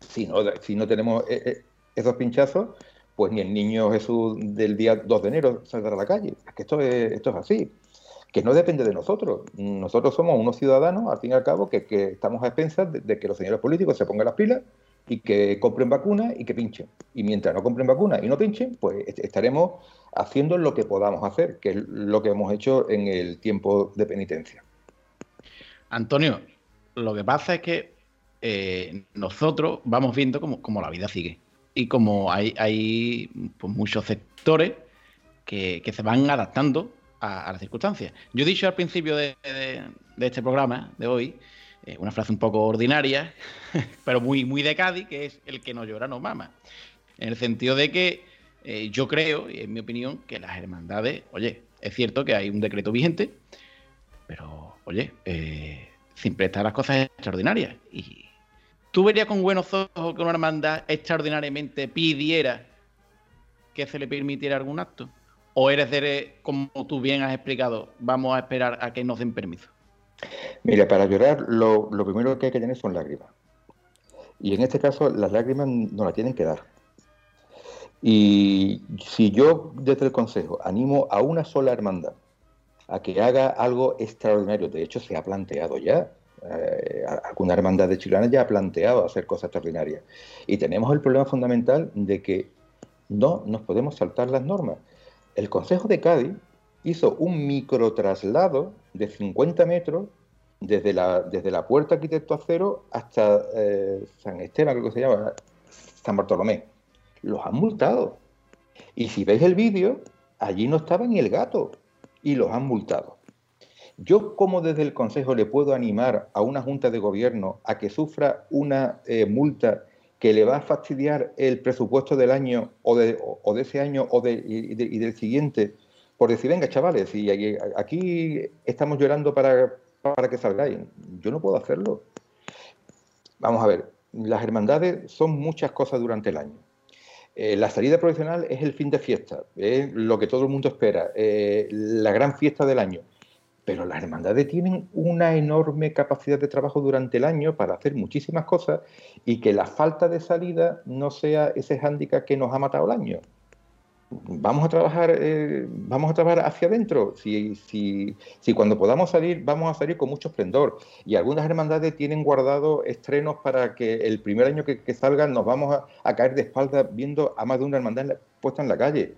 Si no, si no tenemos eh, eh, esos pinchazos, pues ni el niño Jesús del día 2 de enero saldrá a la calle. Es que esto es, esto es así, que no depende de nosotros. Nosotros somos unos ciudadanos, al fin y al cabo, que, estamos a expensas de que los señores políticos se pongan las pilas y que compren vacunas y que pinchen. Y mientras no compren vacunas y no pinchen, pues estaremos haciendo lo que podamos hacer, que es lo que hemos hecho en el tiempo de penitencia. Antonio, lo que pasa es que eh, nosotros vamos viendo cómo, la vida sigue. Y como hay, hay pues, muchos sectores que, se van adaptando a, las circunstancias. Yo he dicho al principio de este programa de hoy eh, una frase un poco ordinaria, (laughs) pero muy, muy de Cádiz, que es el que no llora no mama. En el sentido de que eh, yo creo, y en mi opinión, que las hermandades, oye, es cierto que hay un decreto vigente, pero, oye, eh, siempre están las cosas extraordinarias. Y tú verías con buenos ojos que una hermandad extraordinariamente pidiera que se le permitiera algún acto. ¿O eres de, como tú bien has explicado, vamos a esperar a que nos den permiso? Mira, para llorar lo, primero que hay que tener son lágrimas. Y en este caso las lágrimas no las tienen que dar. Y si yo desde el Consejo animo a una sola hermandad a que haga algo extraordinario, de hecho se ha planteado ya, eh, alguna hermandad de chilenas ya ha planteado hacer cosas extraordinarias. Y tenemos el problema fundamental de que no nos podemos saltar las normas. El Consejo de Cádiz hizo un microtraslado de 50 metros desde la, desde la puerta Arquitecto Acero hasta eh, San Esteban, creo que se llama, San Bartolomé. Los han multado. Y si veis el vídeo, allí no estaba ni el gato y los han multado. Yo, como desde el Consejo le puedo animar a una Junta de Gobierno a que sufra una eh, multa que le va a fastidiar el presupuesto del año o de, o de ese año o de, y, del siguiente por decir, venga, chavales, y aquí estamos llorando para, para que salgáis. Yo no puedo hacerlo. Vamos a ver, las hermandades son muchas cosas durante el año. Eh, la salida profesional es el fin de fiesta, es lo que todo el mundo espera, eh, la gran fiesta del año. pero las hermandades tienen una enorme capacidad de trabajo durante el año para hacer muchísimas cosas y que la falta de salida no sea ese hándicap que nos ha matado el año. Vamos a trabajar, eh, vamos a trabajar hacia adentro. Si, si, si, cuando podamos salir, vamos a salir con mucho esplendor. Y algunas hermandades tienen guardado estrenos para que el primer año que, salgan nos vamos a, caer de espaldas viendo a más de una hermandad puesta en la calle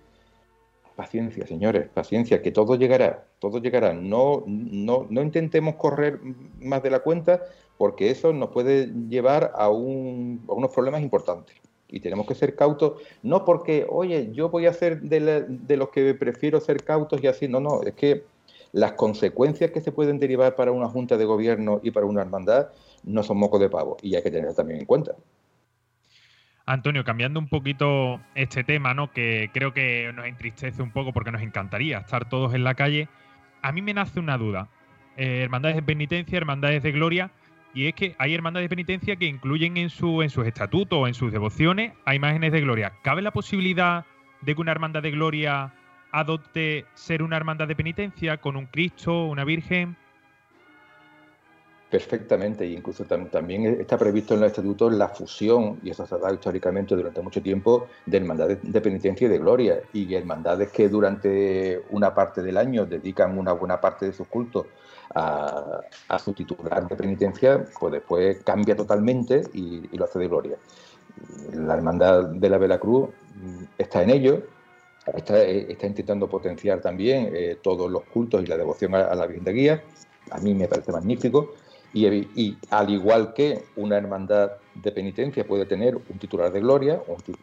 Paciencia, señores, paciencia, que todo llegará, todo llegará. No, no, no intentemos correr más de la cuenta porque eso nos puede llevar a, un, a unos problemas importantes. Y tenemos que ser cautos, no porque, oye, yo voy a ser de, los que prefiero ser cautos y así, no, no, es que las consecuencias que se pueden derivar para una junta de gobierno y para una hermandad no son moco de pavo y hay que tenerlo también en cuenta. Antonio, cambiando un poquito este tema, ¿no? Que creo que nos entristece un poco porque nos encantaría estar todos en la calle. A mí me nace una duda. Eh, hermandades de penitencia, hermandades de gloria, y es que hay hermandades de penitencia que incluyen en, su, en sus estatutos en sus devociones a imágenes de gloria. ¿Cabe la posibilidad de que una hermandad de gloria adopte ser una hermandad de penitencia con un Cristo, una Virgen? Perfectamente, e incluso también está previsto en los estatutos la fusión, y eso se ha dado históricamente durante mucho tiempo, de hermandades de penitencia y de gloria, y hermandades que durante una parte del año dedican una buena parte de sus cultos a, su titular de penitencia, pues después cambia totalmente y, lo hace de gloria. La hermandad de la Veracruz mm, está en ello, está, está intentando potenciar también eh, todos los cultos y la devoción a, a la Virgen de Guía, a mí me parece magnífico, y, al igual que una hermandad de penitencia puede tener un titular de gloria,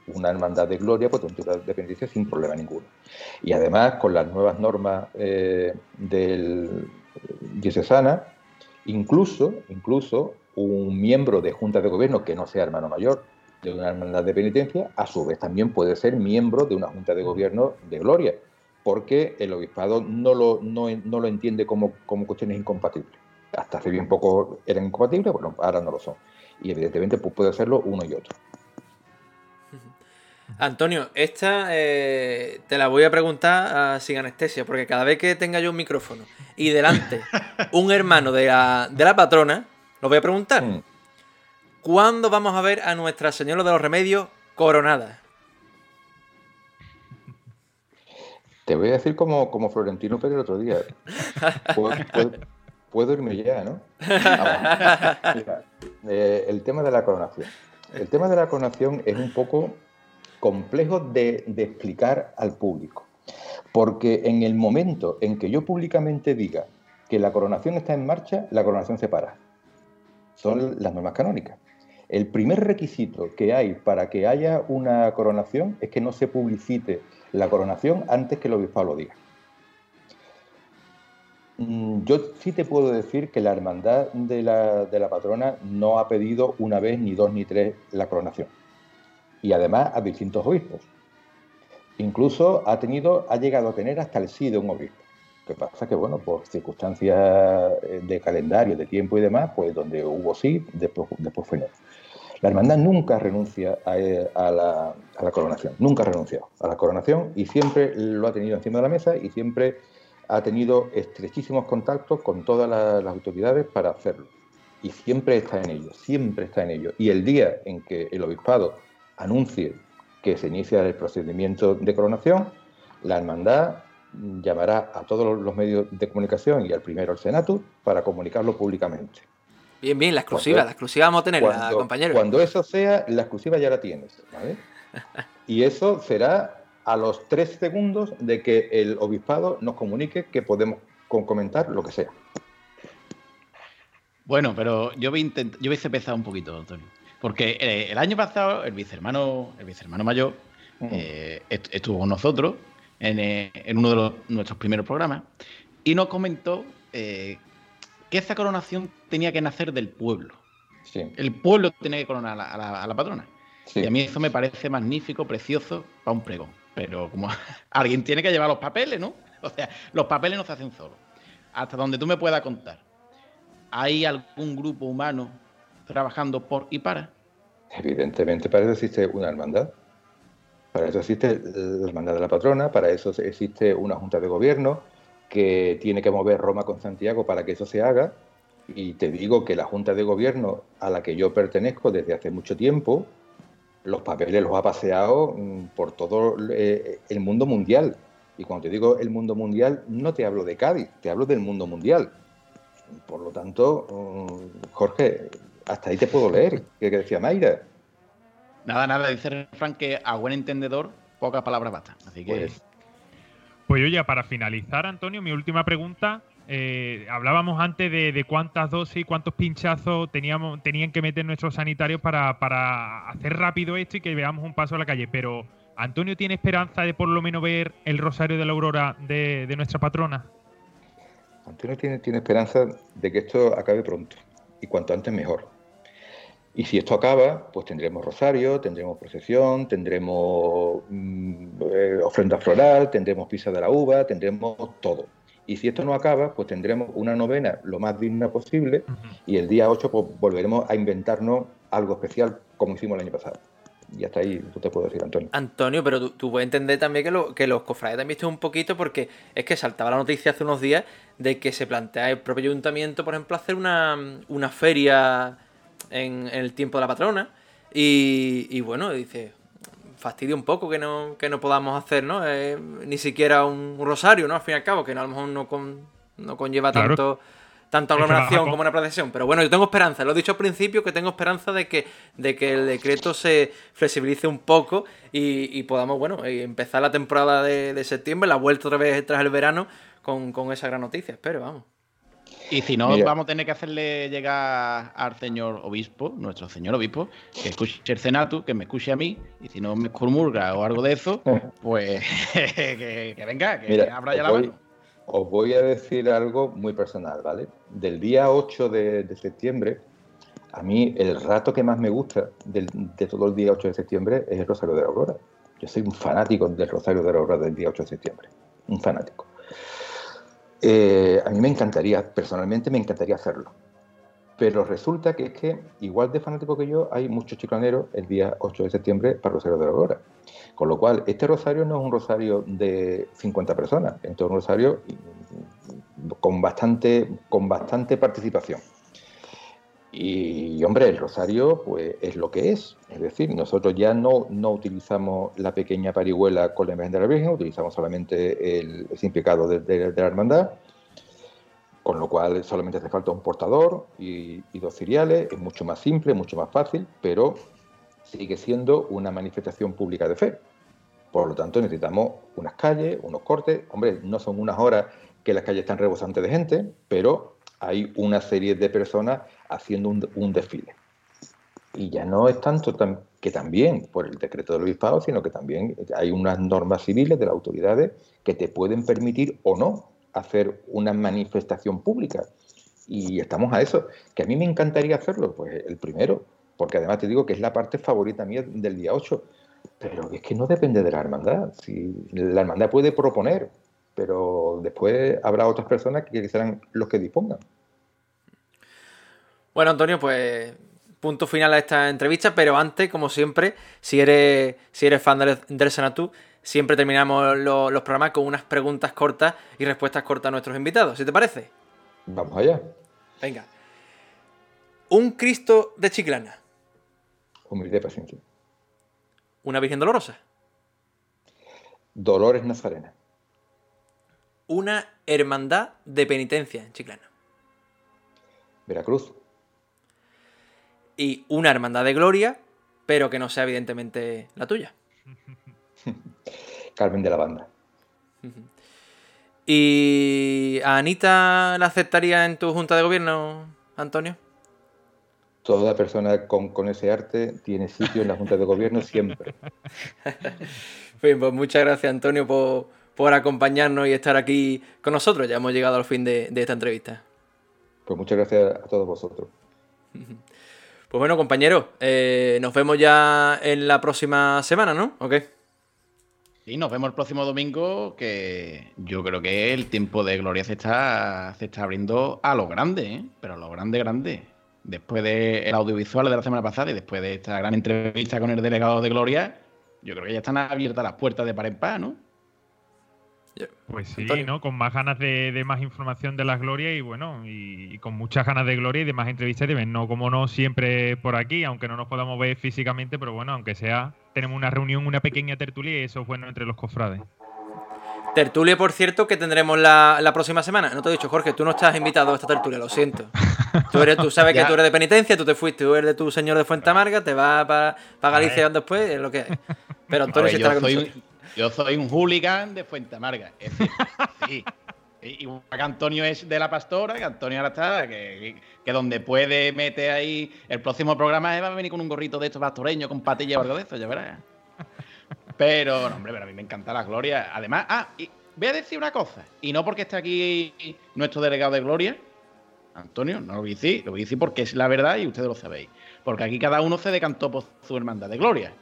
una hermandad de gloria puede tener un titular de penitencia sin problema ninguno. Y además, con las nuevas normas eh, del diocesana, incluso, incluso un miembro de junta de gobierno que no sea hermano mayor de una hermandad de penitencia, a su vez también puede ser miembro de una junta de gobierno de gloria, porque el obispado no lo, no, lo entiende como, como cuestiones incompatibles hasta hace bien poco eran incompatibles, bueno, ahora no lo son. Y evidentemente pues, puede hacerlo uno y otro. Antonio, esta eh, te la voy a preguntar sin anestesia, porque cada vez que tenga yo un micrófono y delante (laughs) un hermano de la, de la patrona, lo voy a preguntar. Mm. ¿Cuándo vamos a ver a Nuestra Señora de los Remedios coronada? Te voy a decir como, como Florentino Pérez el otro día. puedo irme ya, ¿no? (laughs) Eh, el tema de la coronación. El tema de la coronación es un poco complejo de, explicar al público, porque en el momento en que yo públicamente diga que la coronación está en marcha, la coronación se para. Son las normas canónicas. El primer requisito que hay para que haya una coronación es que no se publicite la coronación antes que el obispo lo diga. Mm, yo sí te puedo decir que la hermandad de la, patrona no ha pedido una vez, ni dos, ni tres la coronación. Y además a distintos obispos. Incluso ha tenido, ha llegado a tener hasta el sí de un obispo. Lo que pasa que, bueno, por circunstancias eh, de calendario, de tiempo y demás, pues donde hubo sí, después, después fue no. La hermandad nunca renuncia a, eh, a, la, a la coronación, nunca ha renunciado a la coronación y siempre lo ha tenido encima de la mesa y siempre ha tenido estrechísimos contactos con todas las, autoridades para hacerlo. Y siempre está en ello, siempre está en ello. Y el día en que el obispado anuncie que se inicia el procedimiento de coronación, la hermandad llamará a todos los medios de comunicación y al primero al Senato para comunicarlo públicamente. Bien, bien, la exclusiva, la exclusiva vamos a tener, compañero. Cuando eso sea, la exclusiva ya la tienes, (laughs) Y eso será a los tres segundos de que el obispado nos comunique que podemos comentar lo que sea. Bueno, pero yo voy a yo empezar un poquito, Antonio. Porque eh, el año pasado el vicehermano, el vicehermano mayor eh, estuvo con nosotros eh, en, uno de nuestros primeros programas y nos comentó que esa coronación tenía que nacer del pueblo. El pueblo tenía que coronar a la, patrona. Y a mí eso me parece magnífico, precioso para un pregón. Pero como (laughs) alguien tiene que llevar los papeles, ¿no? O sea, los papeles no se hacen solos. Hasta donde tú me puedas contar. ¿Hay algún grupo humano trabajando por y para? Evidentemente, para eso existe una hermandad. Para eso existe la hermandad de la patrona, para eso existe una junta de gobierno que tiene que mover Roma con Santiago para que eso se haga. Y te digo que la Junta de Gobierno a la que yo pertenezco desde hace mucho tiempo, los papeles los ha paseado mm, por todo eh, el mundo mundial. Y cuando te digo el mundo mundial, no te hablo de Cádiz, te hablo del mundo mundial. Por lo tanto, mm, Jorge, hasta ahí te puedo leer, que decía Mayra. Nada, nada, dice Frank que a buen entendedor pocas palabras bastan. Así que. Pues, pues oye, para finalizar, Antonio, mi última pregunta. Eh, hablábamos antes de, cuántas dosis, y cuántos pinchazos teníamos, tenían que meter nuestros sanitarios para, hacer rápido esto y que veamos un paso a la calle. Pero, ¿Antonio tiene esperanza de por lo menos ver el Rosario de la Aurora de, de nuestra patrona? Antonio tiene, tiene esperanza de que esto acabe pronto y cuanto antes mejor. Y si esto acaba, pues tendremos rosario, tendremos procesión, tendremos mm, eh, ofrenda floral, tendremos pisa de la uva, tendremos todo. Y si esto no acaba, pues tendremos una novena lo más digna posible y el día 8 pues, volveremos a inventarnos algo especial como hicimos el año pasado. Y hasta ahí tú te puedo decir, Antonio. Antonio, pero tú, puedes entender también que, lo, que los cofrades también estén un poquito porque es que saltaba la noticia hace unos días de que se plantea el propio ayuntamiento, por ejemplo, hacer una, una feria en, el tiempo de la patrona. Y, bueno, dice, fastidia un poco que no, que no podamos hacer, ¿no? Eh, ni siquiera un rosario, ¿no? Al fin y al cabo, que no, a lo mejor no, no conlleva tanto tanta aglomeración como una procesión. Pero bueno, yo tengo esperanza, lo he dicho al principio, que tengo esperanza de que, de que el decreto se flexibilice un poco y, podamos, bueno, empezar la temporada de, septiembre, la vuelta otra vez tras el verano, con, con esa gran noticia. Espero, vamos. Y si no, vamos a tener que hacerle llegar al señor obispo, nuestro señor obispo, que escuche el Senatu, que me escuche a mí, y si no me excomulga o algo de eso, (laughs) pues (laughs) que, venga, que abra ya la mano. Os voy a decir algo muy personal, ¿vale? Del día 8 de, septiembre, a mí el rato que más me gusta de todo el día 8 de septiembre es el Rosario de la Aurora. Yo soy un fanático del Rosario de la Aurora del día 8 de septiembre. Un fanático. Eh, a mí me encantaría, personalmente me encantaría hacerlo. Pero resulta que es que, igual de fanático que yo, hay muchos chiclaneros el día 8 de septiembre para Rosario de la Aurora. Con lo cual, este rosario no es un rosario de 50 personas, es un rosario con bastante, con bastante participación. Y, hombre, el rosario pues es lo que es. Es decir, nosotros ya no, no utilizamos la pequeña parihuela con la imagen de la Virgen, utilizamos solamente el, sin pecado de, la hermandad, con lo cual solamente hace falta un portador y, y dos ciriales. Es mucho más simple, mucho más fácil, pero sigue siendo una manifestación pública de fe. Por lo tanto, necesitamos unas calles, unos cortes. Hombre, no son unas horas que las calles están rebosantes de gente, pero hay una serie de personas haciendo un, desfile. Y ya no es tanto que también por el decreto del obispado, sino que también hay unas normas civiles de las autoridades que te pueden permitir o no hacer una manifestación pública. Y estamos a eso. Que a mí me encantaría hacerlo, pues el primero, porque además te digo que es la parte favorita mía del día 8. Pero es que no depende de la hermandad. Si la hermandad puede proponer, pero después habrá otras personas que serán los que dispongan. Bueno, Antonio, pues punto final a esta entrevista, pero antes, como siempre, si eres, si eres fan del, del siempre terminamos los programas con unas preguntas cortas y respuestas cortas a nuestros invitados. ¿Sí te parece? Vamos allá. Venga. Un Cristo de Chiclana. Humilde paciencia. Una Virgen Dolorosa. Dolores Nazarena una hermandad de penitencia en Chiclana. Veracruz. Y una hermandad de gloria, pero que no sea evidentemente la tuya. (laughs) Carmen de la Banda. ¿Y a Anita la aceptaría en tu junta de gobierno, Antonio? Toda persona con, con ese arte tiene sitio en la junta de gobierno siempre. (laughs) Bien, pues muchas gracias, Antonio, por por acompañarnos y estar aquí con nosotros. Ya hemos llegado al fin de, esta entrevista. Pues muchas gracias a todos vosotros. (laughs) Pues bueno, compañeros, eh, nos vemos ya en la próxima semana, ¿no? ¿Ok? Sí, nos vemos el próximo domingo, que yo creo que el tiempo de gloria se está, se está abriendo a lo grande, ¿eh? pero a lo grande, grande. Después del audiovisual de la semana pasada y después de esta gran entrevista con el delegado de Gloria, yo creo que ya están abiertas las puertas de par en par, ¿no? Pues sí, ¿no? Con más ganas de, más información de las glorias y bueno, y, con muchas ganas de gloria y de más entrevistas y no como no siempre por aquí, aunque no nos podamos ver físicamente, pero bueno, aunque sea, tenemos una reunión, una pequeña tertulia y eso es bueno entre los cofrades. Tertulia, por cierto, que tendremos la, próxima semana. No te he dicho, Jorge, tú no estás invitado a esta tertulia, lo siento. Tú, eres, tú sabes que tú eres de penitencia, tú te fuiste, tú eres de tu señor de Fuente Amarga, te vas para Galicia después, es lo que hay. Pero Antonio sí está con yo soy un hooligan de Fuente Amarga. Es decir, (laughs) sí. Igual que Antonio es de la pastora, que Antonio ahora está, que, que, donde puede mete ahí. El próximo programa va a venir con un gorrito de estos pastoreños, con patilla o algo de eso, ya verás. Pero, no, hombre, pero a mí me encanta la Gloria. Además, ah, y voy a decir una cosa, y no porque esté aquí nuestro delegado de Gloria, Antonio, no lo voy a decir, lo voy a decir porque es la verdad y ustedes lo sabéis. Porque aquí cada uno se decantó por su hermandad de Gloria.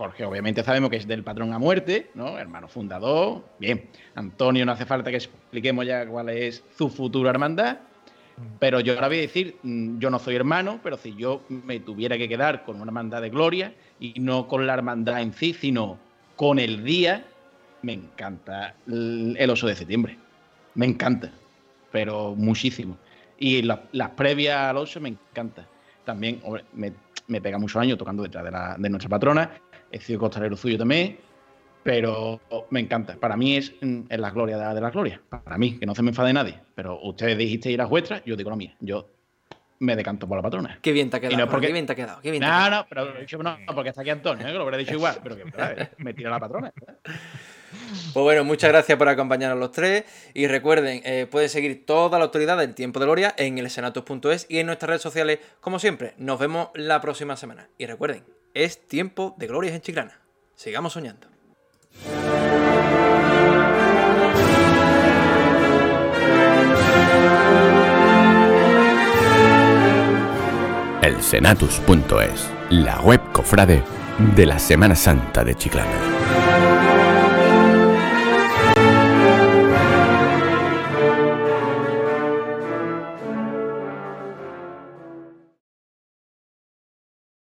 Jorge, obviamente sabemos que es del patrón a muerte, ¿no? Hermano fundador. Bien. Antonio, no hace falta que expliquemos ya cuál es su futura hermandad. Pero yo ahora voy a decir, mm, yo no soy hermano, pero si yo me tuviera que quedar con una hermandad de gloria y no con la hermandad en sí, sino con el día, me encanta el 8 de septiembre. Me encanta, pero muchísimo. Y las previas al 8 me encanta. También me, me, pega muchos años tocando detrás de, la, de nuestra patrona he sido costalero suyo también, pero me encanta. Para mí es, en la gloria de, la gloria. Para mí, que no se me enfade nadie. Pero ustedes dijisteis las vuestras, yo digo la mía. Yo me decanto por la patrona. Qué bien te ha quedado. Qué bien te ha quedado. Qué bien no, no, pero he dicho no, porque está aquí Antonio, ¿eh? que lo hubiera dicho igual. Pero que me tira la patrona. Pues bueno, muchas gracias por acompañarnos los tres. Y recuerden, eh, pueden seguir toda la autoridad del tiempo de gloria en el senatus.es y en nuestras redes sociales, como siempre. Nos vemos la próxima semana. Y recuerden, es tiempo de glorias en Chiclana. Sigamos soñando. El Senatus.es, la web cofrade de la Semana Santa de Chiclana.